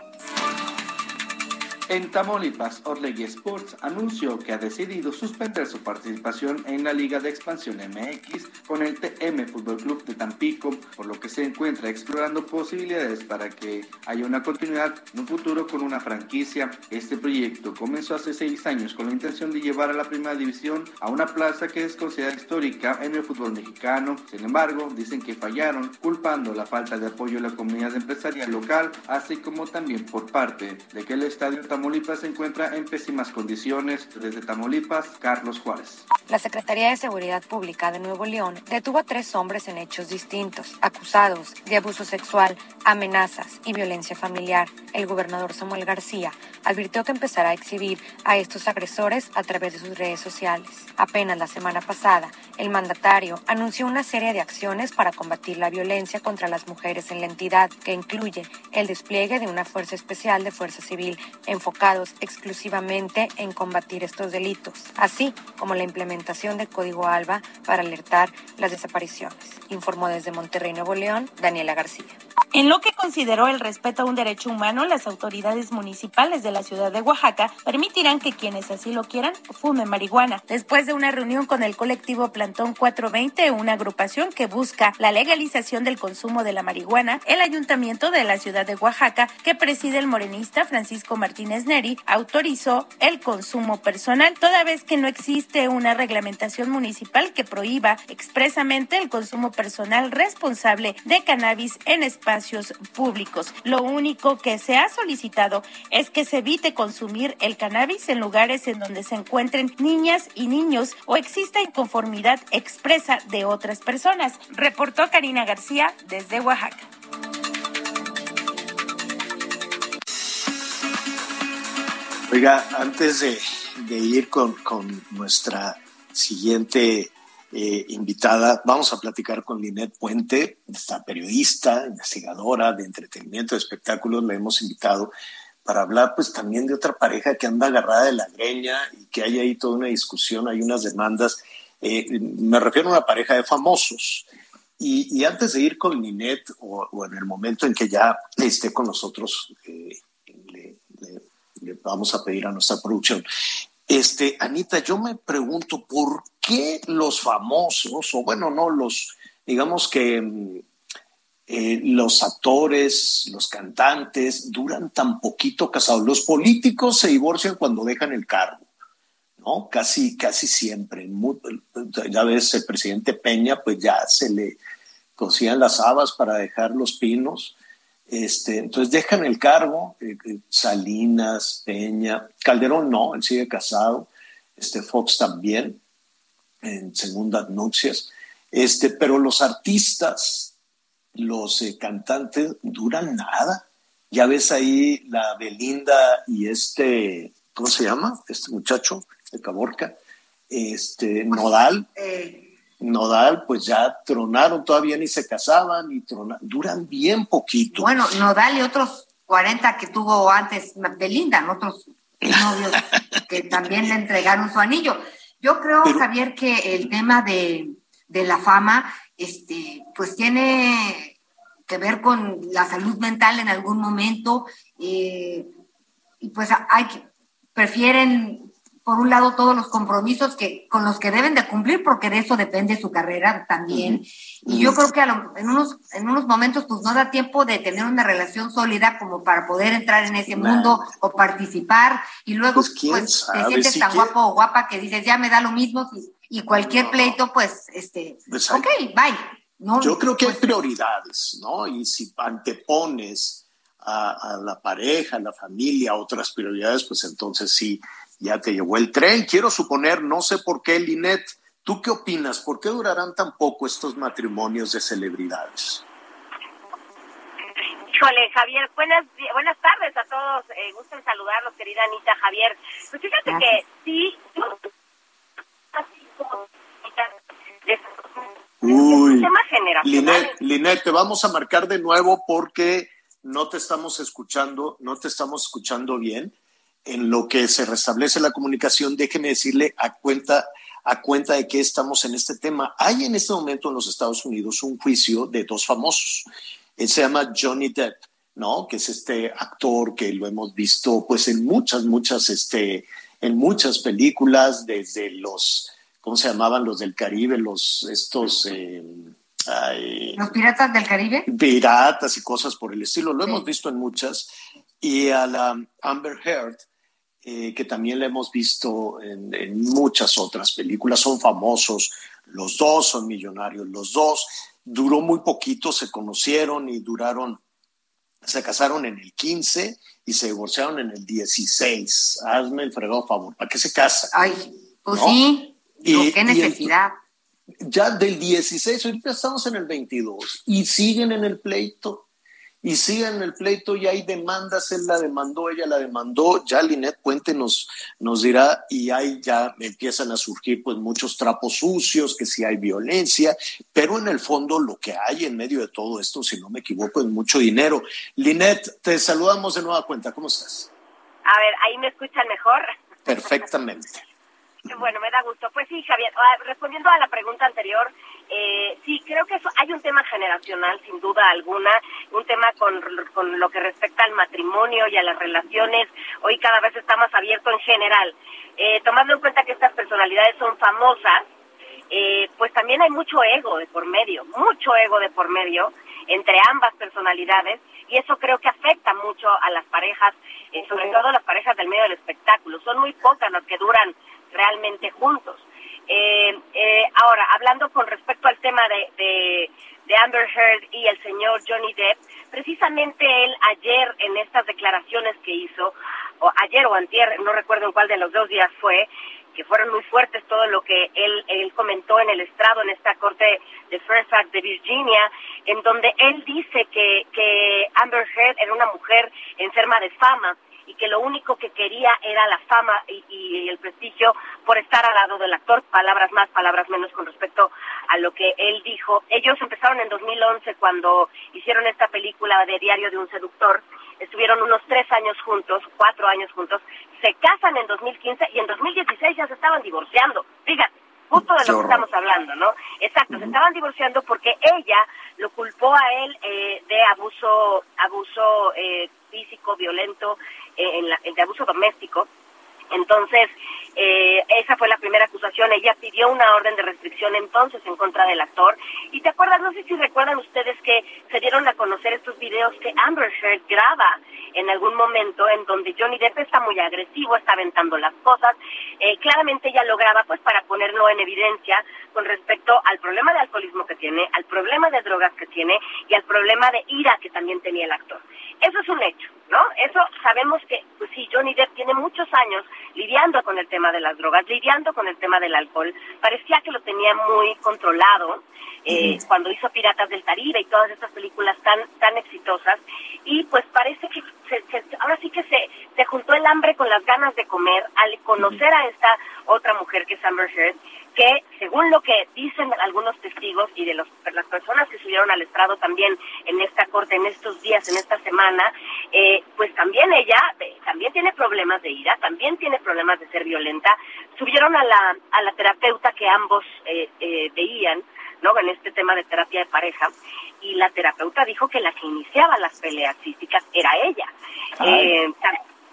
En Tamaulipas, Orlegui Sports anunció que ha decidido suspender su participación en la Liga de Expansión MX con el TM Fútbol Club de Tampico, por lo que se encuentra explorando posibilidades para que haya una continuidad en un futuro con una franquicia. Este proyecto comenzó hace seis años con la intención de llevar a la primera división a una plaza que es considerada histórica en el fútbol mexicano. Sin embargo, dicen que fallaron, culpando la falta de apoyo de la comunidad empresarial local, así como también por parte de que el estadio Tamaulipas se encuentra en pésimas condiciones. Desde Tamaulipas, Carlos Juárez. La Secretaría de Seguridad Pública de Nuevo León detuvo a tres hombres en hechos distintos, acusados de abuso sexual, amenazas y violencia familiar. El gobernador Samuel García advirtió que empezará a exhibir a estos agresores a través de sus redes sociales. Apenas la semana pasada, el mandatario anunció una serie de acciones para combatir la violencia contra las mujeres en la entidad, que incluye el despliegue de una fuerza especial de fuerza civil en enfocados exclusivamente en combatir estos delitos, así como la implementación del Código ALBA para alertar las desapariciones, informó desde Monterrey, Nuevo León, Daniela García. En lo que consideró el respeto a un derecho humano, las autoridades municipales de la ciudad de Oaxaca permitirán que quienes así lo quieran fumen marihuana. Después de una reunión con el colectivo Plantón 420, una agrupación que busca la legalización del consumo de la marihuana, el ayuntamiento de la ciudad de Oaxaca, que preside el morenista Francisco Martínez Neri, autorizó el consumo personal, toda vez que no existe una reglamentación municipal que prohíba expresamente el consumo personal responsable de cannabis en espacios públicos. Lo único que se ha solicitado es que se evite consumir el cannabis en lugares en donde se encuentren niñas y niños o exista inconformidad expresa de otras personas, reportó Karina García desde Oaxaca. Oiga, antes de, ir con, nuestra siguiente eh, invitada, vamos a platicar con Linet Puente, esta periodista, investigadora de entretenimiento, de espectáculos, la hemos invitado para hablar pues también de otra pareja que anda agarrada de la greña y que hay ahí toda una discusión, hay unas demandas. Eh, me refiero a una pareja de famosos. Y, antes de ir con Linet o, o, en el momento en que ya esté con nosotros, eh, le, vamos a pedir a nuestra producción. Este, Anita, yo me pregunto por qué los famosos, o bueno, no, los, digamos que eh, los actores, los cantantes, duran tan poquito casados. Los políticos se divorcian cuando dejan el cargo, ¿no? Casi, casi siempre. Ya ves, el presidente Peña, pues ya se le cosían las habas para dejar los pinos. Este, entonces dejan el cargo, eh, Salinas, Peña, Calderón no, él sigue casado, este Fox también, en segundas nupcias, este, pero los artistas, los eh, cantantes duran nada. Ya ves ahí la Belinda y este, ¿cómo se llama? Este muchacho de Caborca, este Nodal. Eh, Nodal, pues ya tronaron, todavía ni se casaban, y tronaron, duran bien poquito. Bueno, Nodal y otros 40 que tuvo antes Belinda, otros novios que también le entregaron su anillo. Yo creo, Pero, Javier, que el tema de, de, la fama, este, pues tiene que ver con la salud mental en algún momento, eh, y pues hay que, prefieren por un lado todos los compromisos que con los que deben de cumplir porque de eso depende su carrera también. Uh -huh. y yo creo que a lo, en unos en unos momentos pues no da tiempo de tener una relación sólida como para poder entrar en ese mundo o participar. Y luego pues, pues te sientes si tan quiere... guapo o guapa que dices ya me da lo mismo y, y cualquier no. pleito pues este pues ok bye no, yo creo que hay prioridades no y si antepones a, a la pareja a la familia a otras prioridades pues entonces sí ya te llevó el tren, quiero suponer, no sé por qué, Linet, ¿tú qué opinas? ¿Por qué durarán tan poco estos matrimonios de celebridades? Híjole, Javier, buenas, buenas tardes a todos, eh, gusto en saludarlos, querida Anita, Javier. Pues fíjate Gracias. que sí, así como... Uy, Linet, Linet, te vamos a marcar de nuevo porque no te estamos escuchando, no te estamos escuchando bien en lo que se restablece la comunicación, déjeme decirle a cuenta, a cuenta de que estamos en este tema. Hay en este momento en los Estados Unidos un juicio de dos famosos. Él se llama Johnny Depp, ¿no? Que es este actor que lo hemos visto pues en muchas, muchas, este, en muchas películas, desde los, ¿cómo se llamaban los del Caribe? Los, estos... Eh, Ay, los piratas del Caribe. Piratas y cosas por el estilo. Lo sí. hemos visto en muchas. Y a la Amber Heard, eh, que también la hemos visto en, en, muchas otras películas, son famosos, los dos son millonarios, los dos duró muy poquito, se conocieron y duraron, se casaron en el 15 y se divorciaron en el 16. Hazme el fregado favor, ¿para qué se casan? Ay, pues ¿no? sí, y, qué necesidad. Y el, ya del 16, ahorita estamos en el 22 y siguen en el pleito y siguen el pleito y hay demandas, él la demandó, ella la demandó, ya Linet Puente nos, nos dirá y ahí ya empiezan a surgir pues muchos trapos sucios, que si hay violencia, pero en el fondo lo que hay en medio de todo esto, si no me equivoco, es mucho dinero. Linet, te saludamos de nueva cuenta, ¿cómo estás? A ver, ahí me escuchan mejor. Perfectamente. Bueno, me da gusto. Pues sí, Javier, ah, respondiendo a la pregunta anterior, eh, sí, creo que eso, hay un tema generacional, sin duda alguna, un tema con, con lo que respecta al matrimonio y a las relaciones. Hoy cada vez está más abierto en general. Eh, tomando en cuenta que estas personalidades son famosas, eh, pues también hay mucho ego de por medio, mucho ego de por medio entre ambas personalidades y eso creo que afecta mucho a las parejas, eh, sobre todo las parejas del medio del espectáculo. Son muy pocas las que duran realmente juntos. Eh, eh, ahora, hablando con respecto al tema de, de, de, Amber Heard y el señor Johnny Depp, precisamente él ayer en estas declaraciones que hizo, o ayer o antier, no recuerdo en cuál de los dos días fue, que fueron muy fuertes todo lo que él, él comentó en el estrado, en esta corte de Fairfax de Virginia, en donde él dice que, que Amber Heard era una mujer enferma de fama y que lo único que quería era la fama y, y, el prestigio por estar al lado del actor, palabras más, palabras menos con respecto a lo que él dijo. Ellos empezaron en 2011 cuando hicieron esta película de Diario de un Seductor, estuvieron unos tres años juntos, cuatro años juntos, se casan en 2015 y en 2016 ya se estaban divorciando. Fíjate, justo de lo que estamos hablando, ¿no? Exacto, se estaban divorciando porque ella lo culpó a él eh, de abuso, abuso eh, físico, violento, eh, en la, de abuso doméstico. Entonces, eh, esa fue la primera acusación. Ella pidió una orden de restricción entonces en contra del actor. Y te acuerdas, no sé si recuerdan ustedes que se dieron a conocer estos videos que Amber Heard graba en algún momento en donde Johnny Depp está muy agresivo, está aventando las cosas. Eh, claramente ella lo graba pues para ponerlo en evidencia con respecto al problema de alcoholismo que tiene, al problema de drogas que tiene y al problema de ira que también tenía el actor. Eso es un hecho, ¿no? Eso sabemos que, pues sí, Johnny Depp tiene muchos años lidiando con el tema de las drogas, lidiando con el tema del alcohol. Parecía que lo tenía muy controlado eh, cuando hizo Piratas del Caribe y todas estas películas tan tan exitosas. Y pues parece que se, se, ahora sí que se, se juntó el hambre con las ganas de comer al conocer a esta otra mujer que es Amber Heard que según lo que dicen algunos testigos y de los, las personas que subieron al estrado también en esta corte, en estos días, en esta semana, eh, pues también ella eh, también tiene problemas de ira, también tiene problemas de ser violenta. Subieron a la, a la terapeuta que ambos eh, eh, veían, ¿no? En este tema de terapia de pareja, y la terapeuta dijo que la que iniciaba las peleas físicas era ella. Eh,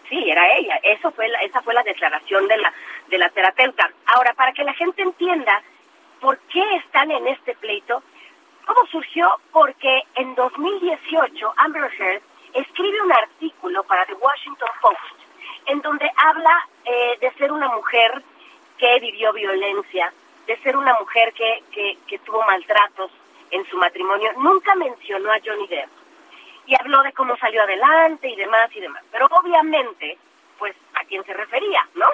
sí, era ella. Eso fue la, esa fue la declaración de la de la terapeuta. Ahora, para que la gente entienda por qué están en este pleito, ¿cómo surgió? Porque en 2018 Amber Heard escribe un artículo para The Washington Post en donde habla eh, de ser una mujer que vivió violencia, de ser una mujer que, que, que tuvo maltratos en su matrimonio. Nunca mencionó a Johnny Depp y habló de cómo salió adelante y demás y demás. Pero obviamente, pues, ¿a quién se refería, no?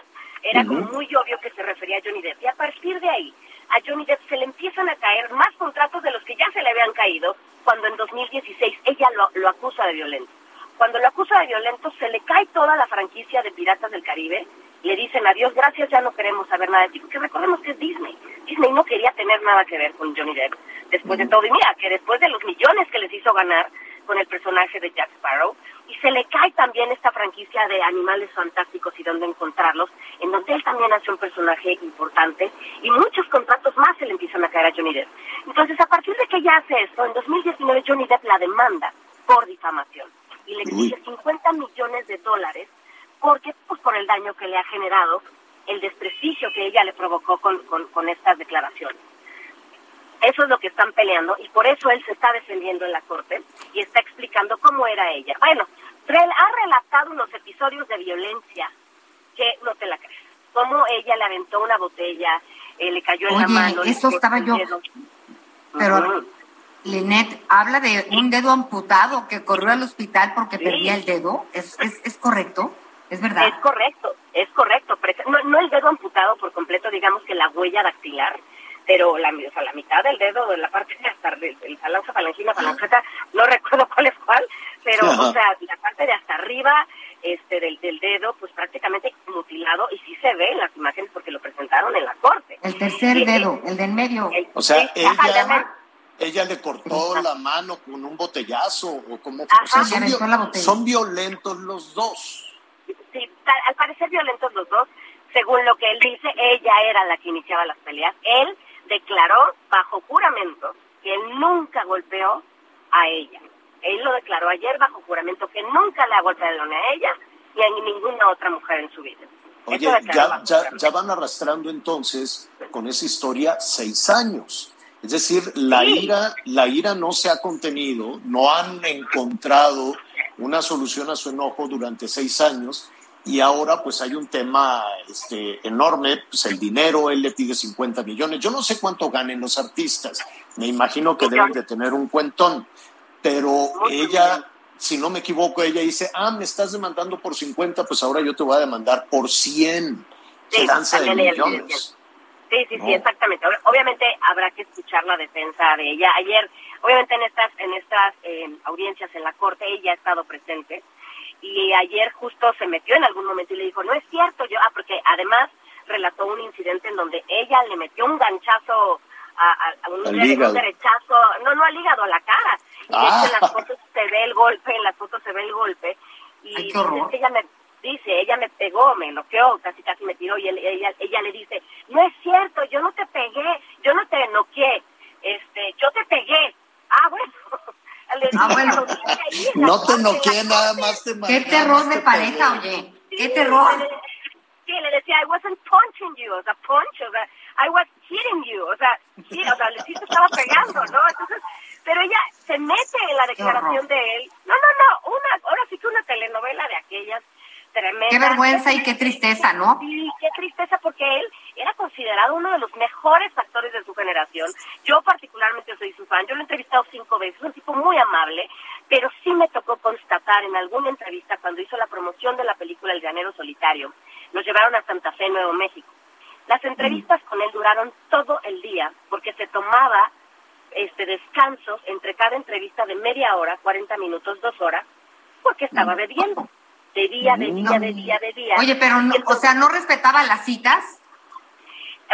Era como muy obvio que se refería a Johnny Depp. Y a partir de ahí, a Johnny Depp se le empiezan a caer más contratos de los que ya se le habían caído cuando en 2016 ella lo, lo acusa de violento. Cuando lo acusa de violento, se le cae toda la franquicia de Piratas del Caribe. Le dicen adiós, gracias, ya no queremos saber nada de ti. Porque recordemos que es Disney. Disney no quería tener nada que ver con Johnny Depp después de todo. Y mira, que después de los millones que les hizo ganar con el personaje de Jack Sparrow, y se le cae también esta franquicia de animales fantásticos y dónde encontrarlos, en donde él también hace un personaje importante, y muchos contratos más se le empiezan a caer a Johnny Depp. Entonces, a partir de que ella hace esto, en 2019 Johnny Depp la demanda por difamación y le exige 50 millones de dólares porque pues por el daño que le ha generado el desprestigio que ella le provocó con, con, con estas declaraciones. Eso es lo que están peleando y por eso él se está defendiendo en la corte y está explicando cómo era ella. Bueno, ha relatado unos episodios de violencia que no te la crees. Cómo ella le aventó una botella, eh, le cayó en Oye, la mano. eso estaba yo. Pero, uh -huh. Linet, habla de un dedo amputado que corrió al hospital porque sí. perdía el dedo. ¿Es, es, ¿Es correcto? ¿Es verdad? Es correcto, es correcto. No, no el dedo amputado por completo, digamos que la huella dactilar, pero la, o sea, la mitad del dedo de la parte de hasta el, el falange, falangina, falangeta, no recuerdo cuál es cuál, pero o sea, la parte de hasta arriba este del, del dedo, pues prácticamente mutilado, y sí se ve en las imágenes porque lo presentaron en la corte. El tercer Y- dedo, el de en medio. el- O sea, el ella, ella le cortó la mano con un botellazo o como o sea, son, son violentos los dos. Sí, al parecer violentos los dos, según lo que él dice, ella era la que iniciaba las peleas. Él declaró bajo juramento que él nunca golpeó a ella. Él lo declaró ayer bajo juramento que nunca le ha golpeado ni a ella ni a ninguna otra mujer en su vida. Oye, ya, ya, ya, van arrastrando entonces con esa historia seis años. Es decir, la ira, la ira no se ha contenido, no han encontrado una solución a su enojo durante seis años y ahora pues hay un tema este, enorme, pues el dinero, él le pide 50 millones. Yo no sé cuánto ganen los artistas, me imagino que deben de tener un cuentón, pero ella, si no me equivoco, ella dice, ah, me estás demandando por 50, pues ahora yo te voy a demandar por 100. Sí, de millones. Sí, sí, sí, exactamente. Obviamente habrá que escuchar la defensa de ella. Ayer, obviamente en estas, en estas eh, audiencias en la corte, ella ha estado presente y ayer justo se metió en algún momento y le dijo, no es cierto, yo, ah, porque además relató un incidente en donde ella le metió un ganchazo a, un, derechazo, no, no al hígado, a la cara. Y de hecho en las ah. fotos se ve el golpe, en las fotos se ve el golpe. Y ella me dice, ella me pegó, me noqueó, casi casi me tiró y ella, ella le dice, no es cierto, yo no te pegué, yo no te noqueé, este, yo te pegué. Ah, bueno. Ah, bueno. No te noqué, nada más te Qué terror de pareja, oye. Qué terror. Sí, le decía, I wasn't punching you, o sea, punch, o sea, I was hitting you, o sea, sí, o sea, sí te estaba pegando, ¿no? Entonces, pero ella se mete en la declaración de él. No, no, no, una, ahora sí que una telenovela de aquellas tremenda. Qué vergüenza y qué tristeza, ¿no? Sí, qué tristeza porque él era considerado uno de los mejores actores de su generación. Yo particularmente soy su fan, yo lo he entrevistado cinco veces, es un tipo muy amable, pero sí me tocó constatar en alguna entrevista cuando hizo la promoción de la película El Llanero Solitario, nos llevaron a Santa Fe, Nuevo México. Las entrevistas con él duraron todo el día porque se tomaba este descansos entre cada entrevista de media hora, 40 minutos, dos horas, porque estaba bebiendo de día, de día, de día, de día. Oye, pero, no, o sea, ¿no respetaba las citas?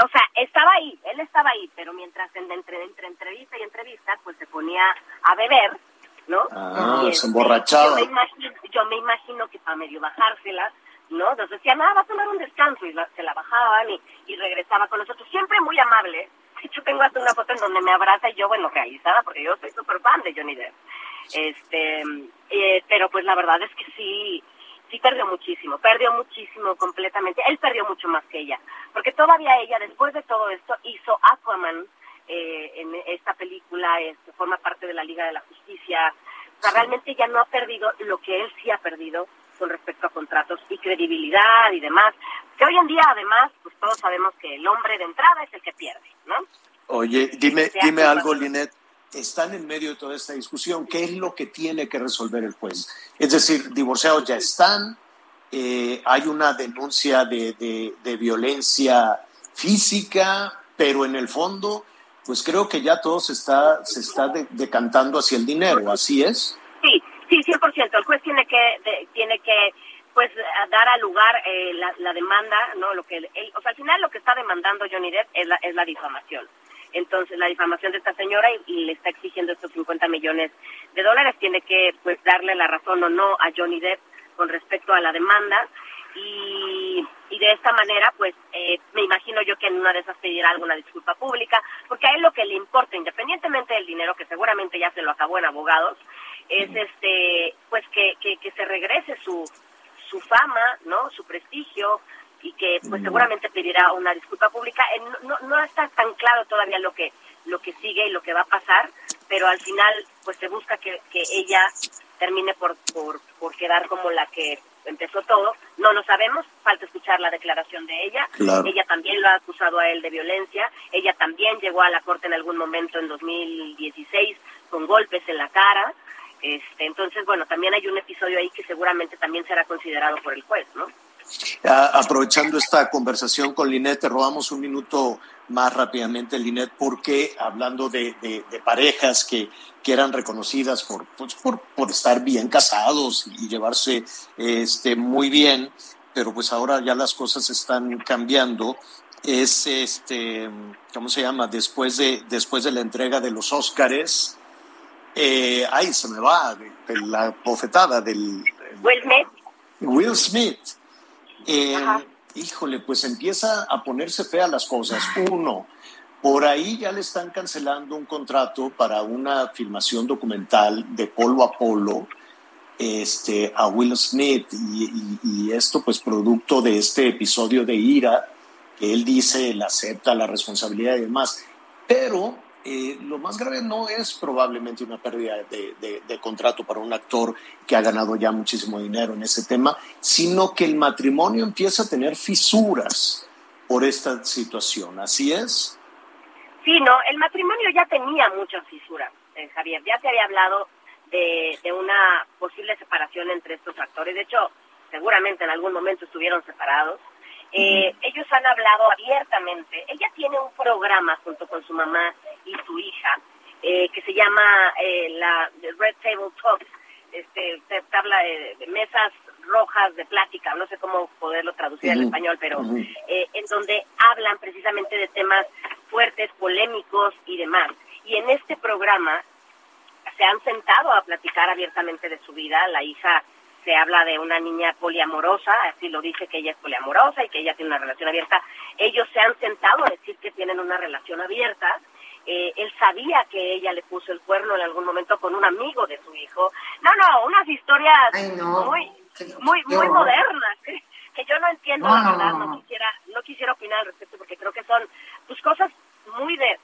O sea, estaba ahí, él estaba ahí, pero mientras entre, entre entrevista y entrevista, pues se ponía a beber, ¿no? Ah, se emborrachaba. Yo me, imagino, yo me imagino que para medio bajárselas, ¿no? Entonces decía, nada, va a tomar un descanso, y se la bajaban y, y regresaba con nosotros, siempre muy amable. De hecho, tengo hasta una foto en donde me abraza y yo, bueno, realizada, porque yo soy súper fan de Johnny Depp. Este, eh, pero pues la verdad es que sí, sí perdió muchísimo, perdió muchísimo completamente. Él perdió mucho más que ella, porque todavía ella, después de todo esto, hizo Aquaman eh, en esta película, este, forma parte de la Liga de la Justicia. O sea, realmente ya no ha perdido lo que él sí ha perdido con respecto a contratos y credibilidad y demás. Que hoy en día, además, pues todos sabemos que el hombre de entrada es el que pierde, ¿no? Oye, dime, dime algo, Linet están en medio de toda esta discusión. ¿Qué es lo que tiene que resolver el juez? Es decir, divorciados ya están, eh, hay una denuncia de, de, violencia física, pero en el fondo, pues creo que ya todo se está, se está decantando hacia el dinero, ¿así es? Sí, sí, 100%. El juez tiene que, tiene que pues dar a lugar eh, la, demanda, ¿no? Lo que o sea, al final lo que está demandando Johnny Depp es la, es la difamación entonces la difamación de esta señora y, le está exigiendo estos 50 millones de dólares. Tiene que pues darle la razón o no a Johnny Depp con respecto a la demanda. Y, y de esta manera pues eh, me imagino yo que en una de esas pedirá alguna disculpa pública porque a él lo que le importa independientemente del dinero que seguramente ya se lo acabó en abogados es este pues que, que, que se regrese su su fama no su prestigio y que pues seguramente pedirá una disculpa pública. No, no está tan claro todavía lo que lo que sigue y lo que va a pasar, pero al final pues se busca que, que ella termine por, por, por quedar como la que empezó todo. No lo sabemos, falta escuchar la declaración de ella. Ella también lo ha acusado a él de violencia. Ella también llegó a la corte en algún momento en 2016 con golpes en la cara. Este, entonces, bueno, también hay un episodio ahí que seguramente también será considerado por el juez, ¿no? Aprovechando esta conversación con Linet, te robamos un minuto más rápidamente, Linet, porque hablando de, parejas que, que, eran reconocidas por, pues, por, por, estar bien casados y llevarse este, muy bien, pero pues ahora ya las cosas están cambiando. Es este, ¿cómo se llama? Después de, después de la entrega de los Óscares, eh, ay, se me va la bofetada del Will Smith. Will Smith Eh, híjole, pues empieza a ponerse fea las cosas. Uno, por ahí ya le están cancelando un contrato para una filmación documental de Polo a Polo este, a Will Smith y, esto pues producto de este episodio de ira que él dice, él acepta la responsabilidad y demás. Pero eh, lo más grave no es probablemente una pérdida de, contrato para un actor que ha ganado ya muchísimo dinero en ese tema, sino que el matrimonio empieza a tener fisuras por esta situación. ¿Así es? Sí, no, el matrimonio ya tenía muchas fisuras, eh, Javier. Ya se había hablado de, de una posible separación entre estos actores. De hecho, seguramente en algún momento estuvieron separados. Eh, ellos han hablado abiertamente. Ella tiene un programa junto con su mamá y su hija eh, que se llama eh, la Red Table Talks, este, se habla de, mesas rojas de plática, no sé cómo poderlo traducir al español, pero en donde hablan precisamente de temas fuertes, polémicos y demás. Y en este programa se han sentado a platicar abiertamente de su vida. La hija se habla de una niña poliamorosa, así lo dice que ella es poliamorosa y que ella tiene una relación abierta. Ellos se han sentado a decir que tienen una relación abierta. Eh, él sabía que ella le puso el cuerno en algún momento con un amigo de su hijo. No, no, unas historias muy, muy, muy modernas que, yo no entiendo la verdad. No quisiera, no quisiera opinar al respecto porque creo que son pues cosas muy de,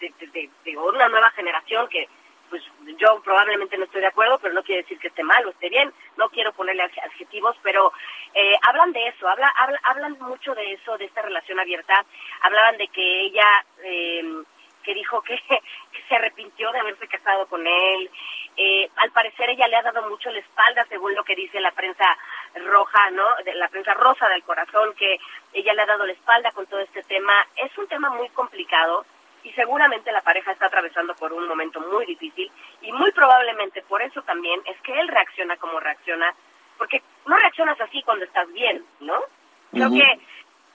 de, de una nueva generación que pues yo probablemente no estoy de acuerdo, pero no quiere decir que esté mal o esté bien, no quiero ponerle adjetivos, pero eh, hablan de eso, habla, hablan mucho de eso, de esta relación abierta, hablaban de que ella, eh, que dijo que, se arrepintió de haberse casado con él, eh, al parecer ella le ha dado mucho la espalda, según lo que dice la prensa roja, ¿no? De la prensa rosa del corazón, que ella le ha dado la espalda con todo este tema. Es un tema muy complicado y seguramente la pareja está atravesando por un momento muy difícil y muy probablemente por eso también es que él reacciona como reacciona, porque no reaccionas así cuando estás bien, ¿no? Creo que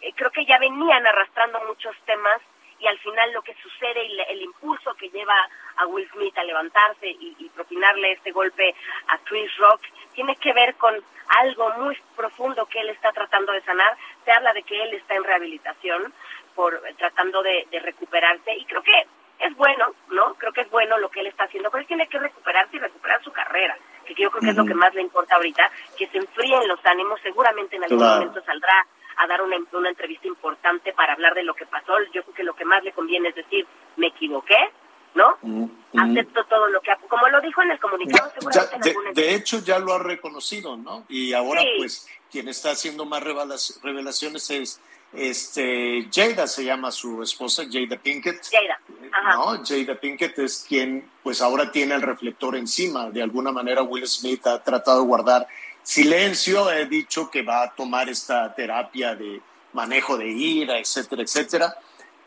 eh, creo que ya venían arrastrando muchos temas y al final lo que sucede y el impulso que lleva a Will Smith a levantarse y, y propinarle este golpe a Chris Rock tiene que ver con algo muy profundo que él está tratando de sanar. Se habla de que él está en rehabilitación, por tratando de, recuperarse. Y creo que es bueno, ¿no? Creo que es bueno lo que él está haciendo, pero él tiene que recuperarse y recuperar su carrera, que yo creo que es lo que más le importa ahorita, que se enfríen los ánimos, seguramente en algún momento saldrá a dar una, una entrevista importante para hablar de lo que pasó, yo creo que lo que más le conviene es decir, me equivoqué, ¿no? Acepto todo lo que, como lo dijo en el comunicado, de, de, hecho ya lo ha reconocido, ¿no? Y ahora pues quien está haciendo más revelaciones es este, Jada se llama su esposa, Jada Pinkett. Jada. ¿no? Jada Pinkett es quien, pues ahora tiene el reflector encima. De alguna manera, Will Smith ha tratado de guardar silencio. He dicho que va a tomar esta terapia de manejo de ira, etcétera, etcétera.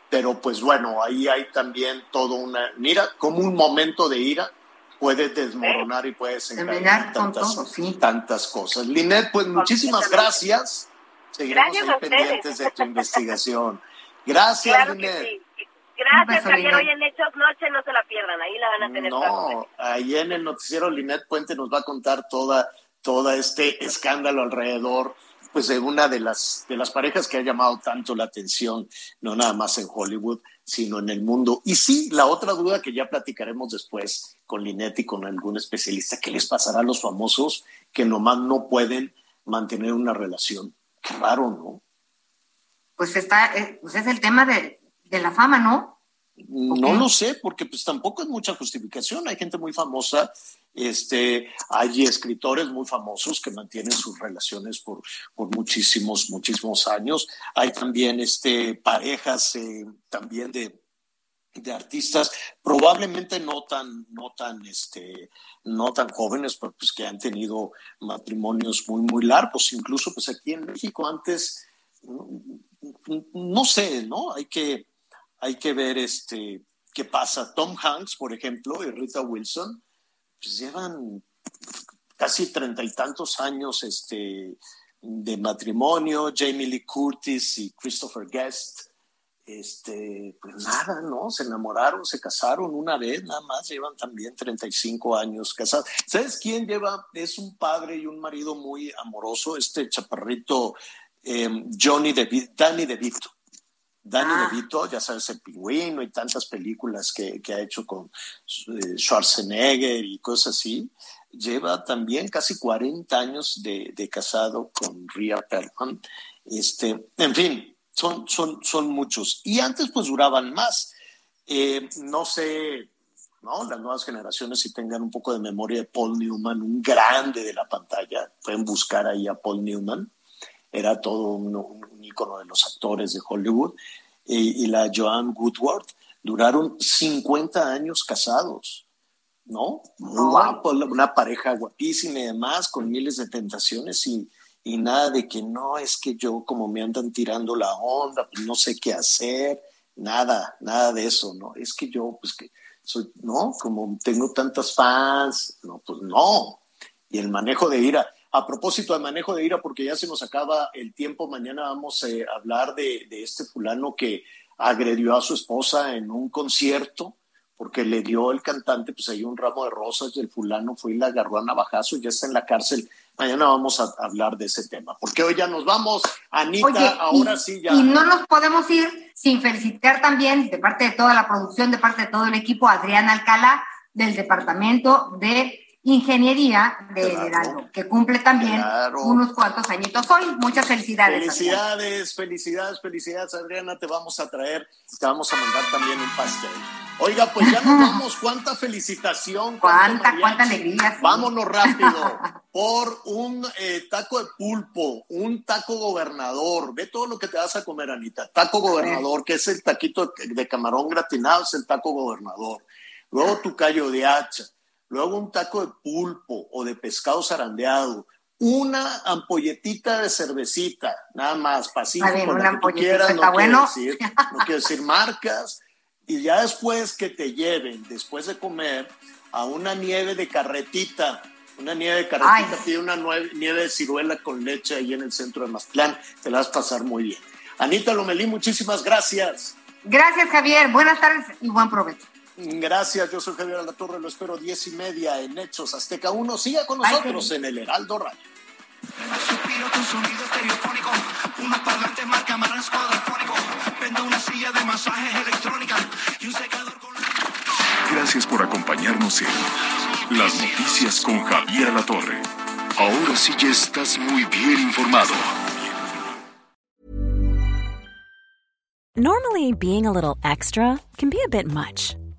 Pero, pues bueno, ahí hay también todo una. Mira, como un momento de ira puede desmoronar y puede desencadenar tantas, tantas cosas. Linet, pues muchísimas gracias Seguiremos Gracias pendientes de tu investigación. Gracias, claro Gracias, Javier. Hoy en Hechos Noche no se la pierdan, ahí la van a tener. No, ahí en el noticiero Linet Puente nos va a contar toda, toda este escándalo alrededor pues de una de las de las parejas que ha llamado tanto la atención, no nada más en Hollywood, sino en el mundo. Y sí, la otra duda que ya platicaremos después con Linet y con algún especialista, ¿qué les pasará a los famosos que nomás no pueden mantener una relación? Raro, ¿no? Pues está, eh, pues es el tema de, la fama, ¿no? No lo sé, porque pues tampoco es mucha justificación. Hay gente muy famosa, este, hay escritores muy famosos que mantienen sus relaciones por, por muchísimos, muchísimos años. Hay también este, parejas eh, también de, de artistas, probablemente no tan, no tan, este, no tan jóvenes, pero pues que han tenido matrimonios muy, muy largos. Incluso pues aquí en México antes, no, sé, ¿no? Hay que, hay que ver este, qué pasa. Tom Hanks, por ejemplo, y Rita Wilson, pues llevan casi treinta y tantos años este, de matrimonio. Jamie Lee Curtis y Christopher Guest este, pues nada, ¿no? Se enamoraron, se casaron una vez, nada más, llevan también 35 años casados. ¿Sabes quién lleva? Es un padre y un marido muy amoroso, este chaparrito eh, Johnny DeVito, Danny DeVito. Danny DeVito, ya sabes, el pingüino y tantas películas que, que ha hecho con eh, Schwarzenegger y cosas así. Lleva también casi 40 años de, de casado con Rhea Perlman. Este, en fin, son, son, son muchos. Y antes pues duraban más. Eh, no sé, ¿no? Las nuevas generaciones si tengan un poco de memoria de Paul Newman, un grande de la pantalla. Pueden buscar ahí a Paul Newman. Era todo un, un ícono de los actores de Hollywood. Y, y la Joan Woodward duraron 50 años casados. ¿no? Muy guapo, una pareja guapísima y demás, con miles de tentaciones y, y nada de que no, es que yo como me andan tirando la onda, pues no sé qué hacer, nada, nada de eso, ¿no? Es que yo, pues que soy, ¿no? Como tengo tantas fans, no, pues no. Y el manejo de ira. A propósito de manejo de ira, porque ya se nos acaba el tiempo, mañana vamos eh, a hablar de, este fulano que agredió a su esposa en un concierto porque le dio el cantante, pues ahí un ramo de rosas y el fulano fue y la agarró a navajazo y ya está en la cárcel. Mañana vamos a hablar de ese tema, porque hoy ya nos vamos, Anita, Oye, ahora y, sí ya. Y no nos podemos ir sin felicitar también de parte de toda la producción, de parte de todo el equipo, a Adrián Alcalá del Departamento de Ingeniería de Claro. Heraldo, que cumple también Claro. unos cuantos añitos hoy. Muchas felicidades. Adrián. Felicidades, felicidades, felicidades, Adriana. Te vamos a traer, te vamos a mandar también un pastel. Oiga, pues ya nos vamos. Cuánta felicitación. Cuánta, cuánta alegría. sí. Vámonos rápido por un eh, taco de pulpo, un taco gobernador. Ve todo lo que te vas a comer, Anita. Taco gobernador, que es el taquito de camarón gratinado, es el taco gobernador. Luego tu callo de hacha. Luego un taco de pulpo o de pescado zarandeado. Una ampolletita de cervecita, nada más, pacífico, Está bien, la una que tú quieras, bueno. decir, no quiero decir marcas. Y ya después que te lleven, después de comer, a una nieve de carretita, una nieve de carretita, Ay. pide una nue- nieve de ciruela con leche ahí en el centro de Mazatlán, te la vas a pasar muy bien. Anita Lomelí, muchísimas gracias. Gracias, Javier. Buenas tardes y buen provecho. Gracias, yo soy Javier Alatorre, lo espero diez y media en Hechos Azteca 1. Siga con nosotros en el Heraldo Radio. Suspiro con sonido estereofónico, unos parlantes marca Marantz cuadrafónico. Vendo una silla de masajes electrónica y un secador con... Gracias por acompañarnos en Las Noticias con Javier Alatorre. Ahora sí ya estás muy bien informado. Normally, being a little extra can be a bit much,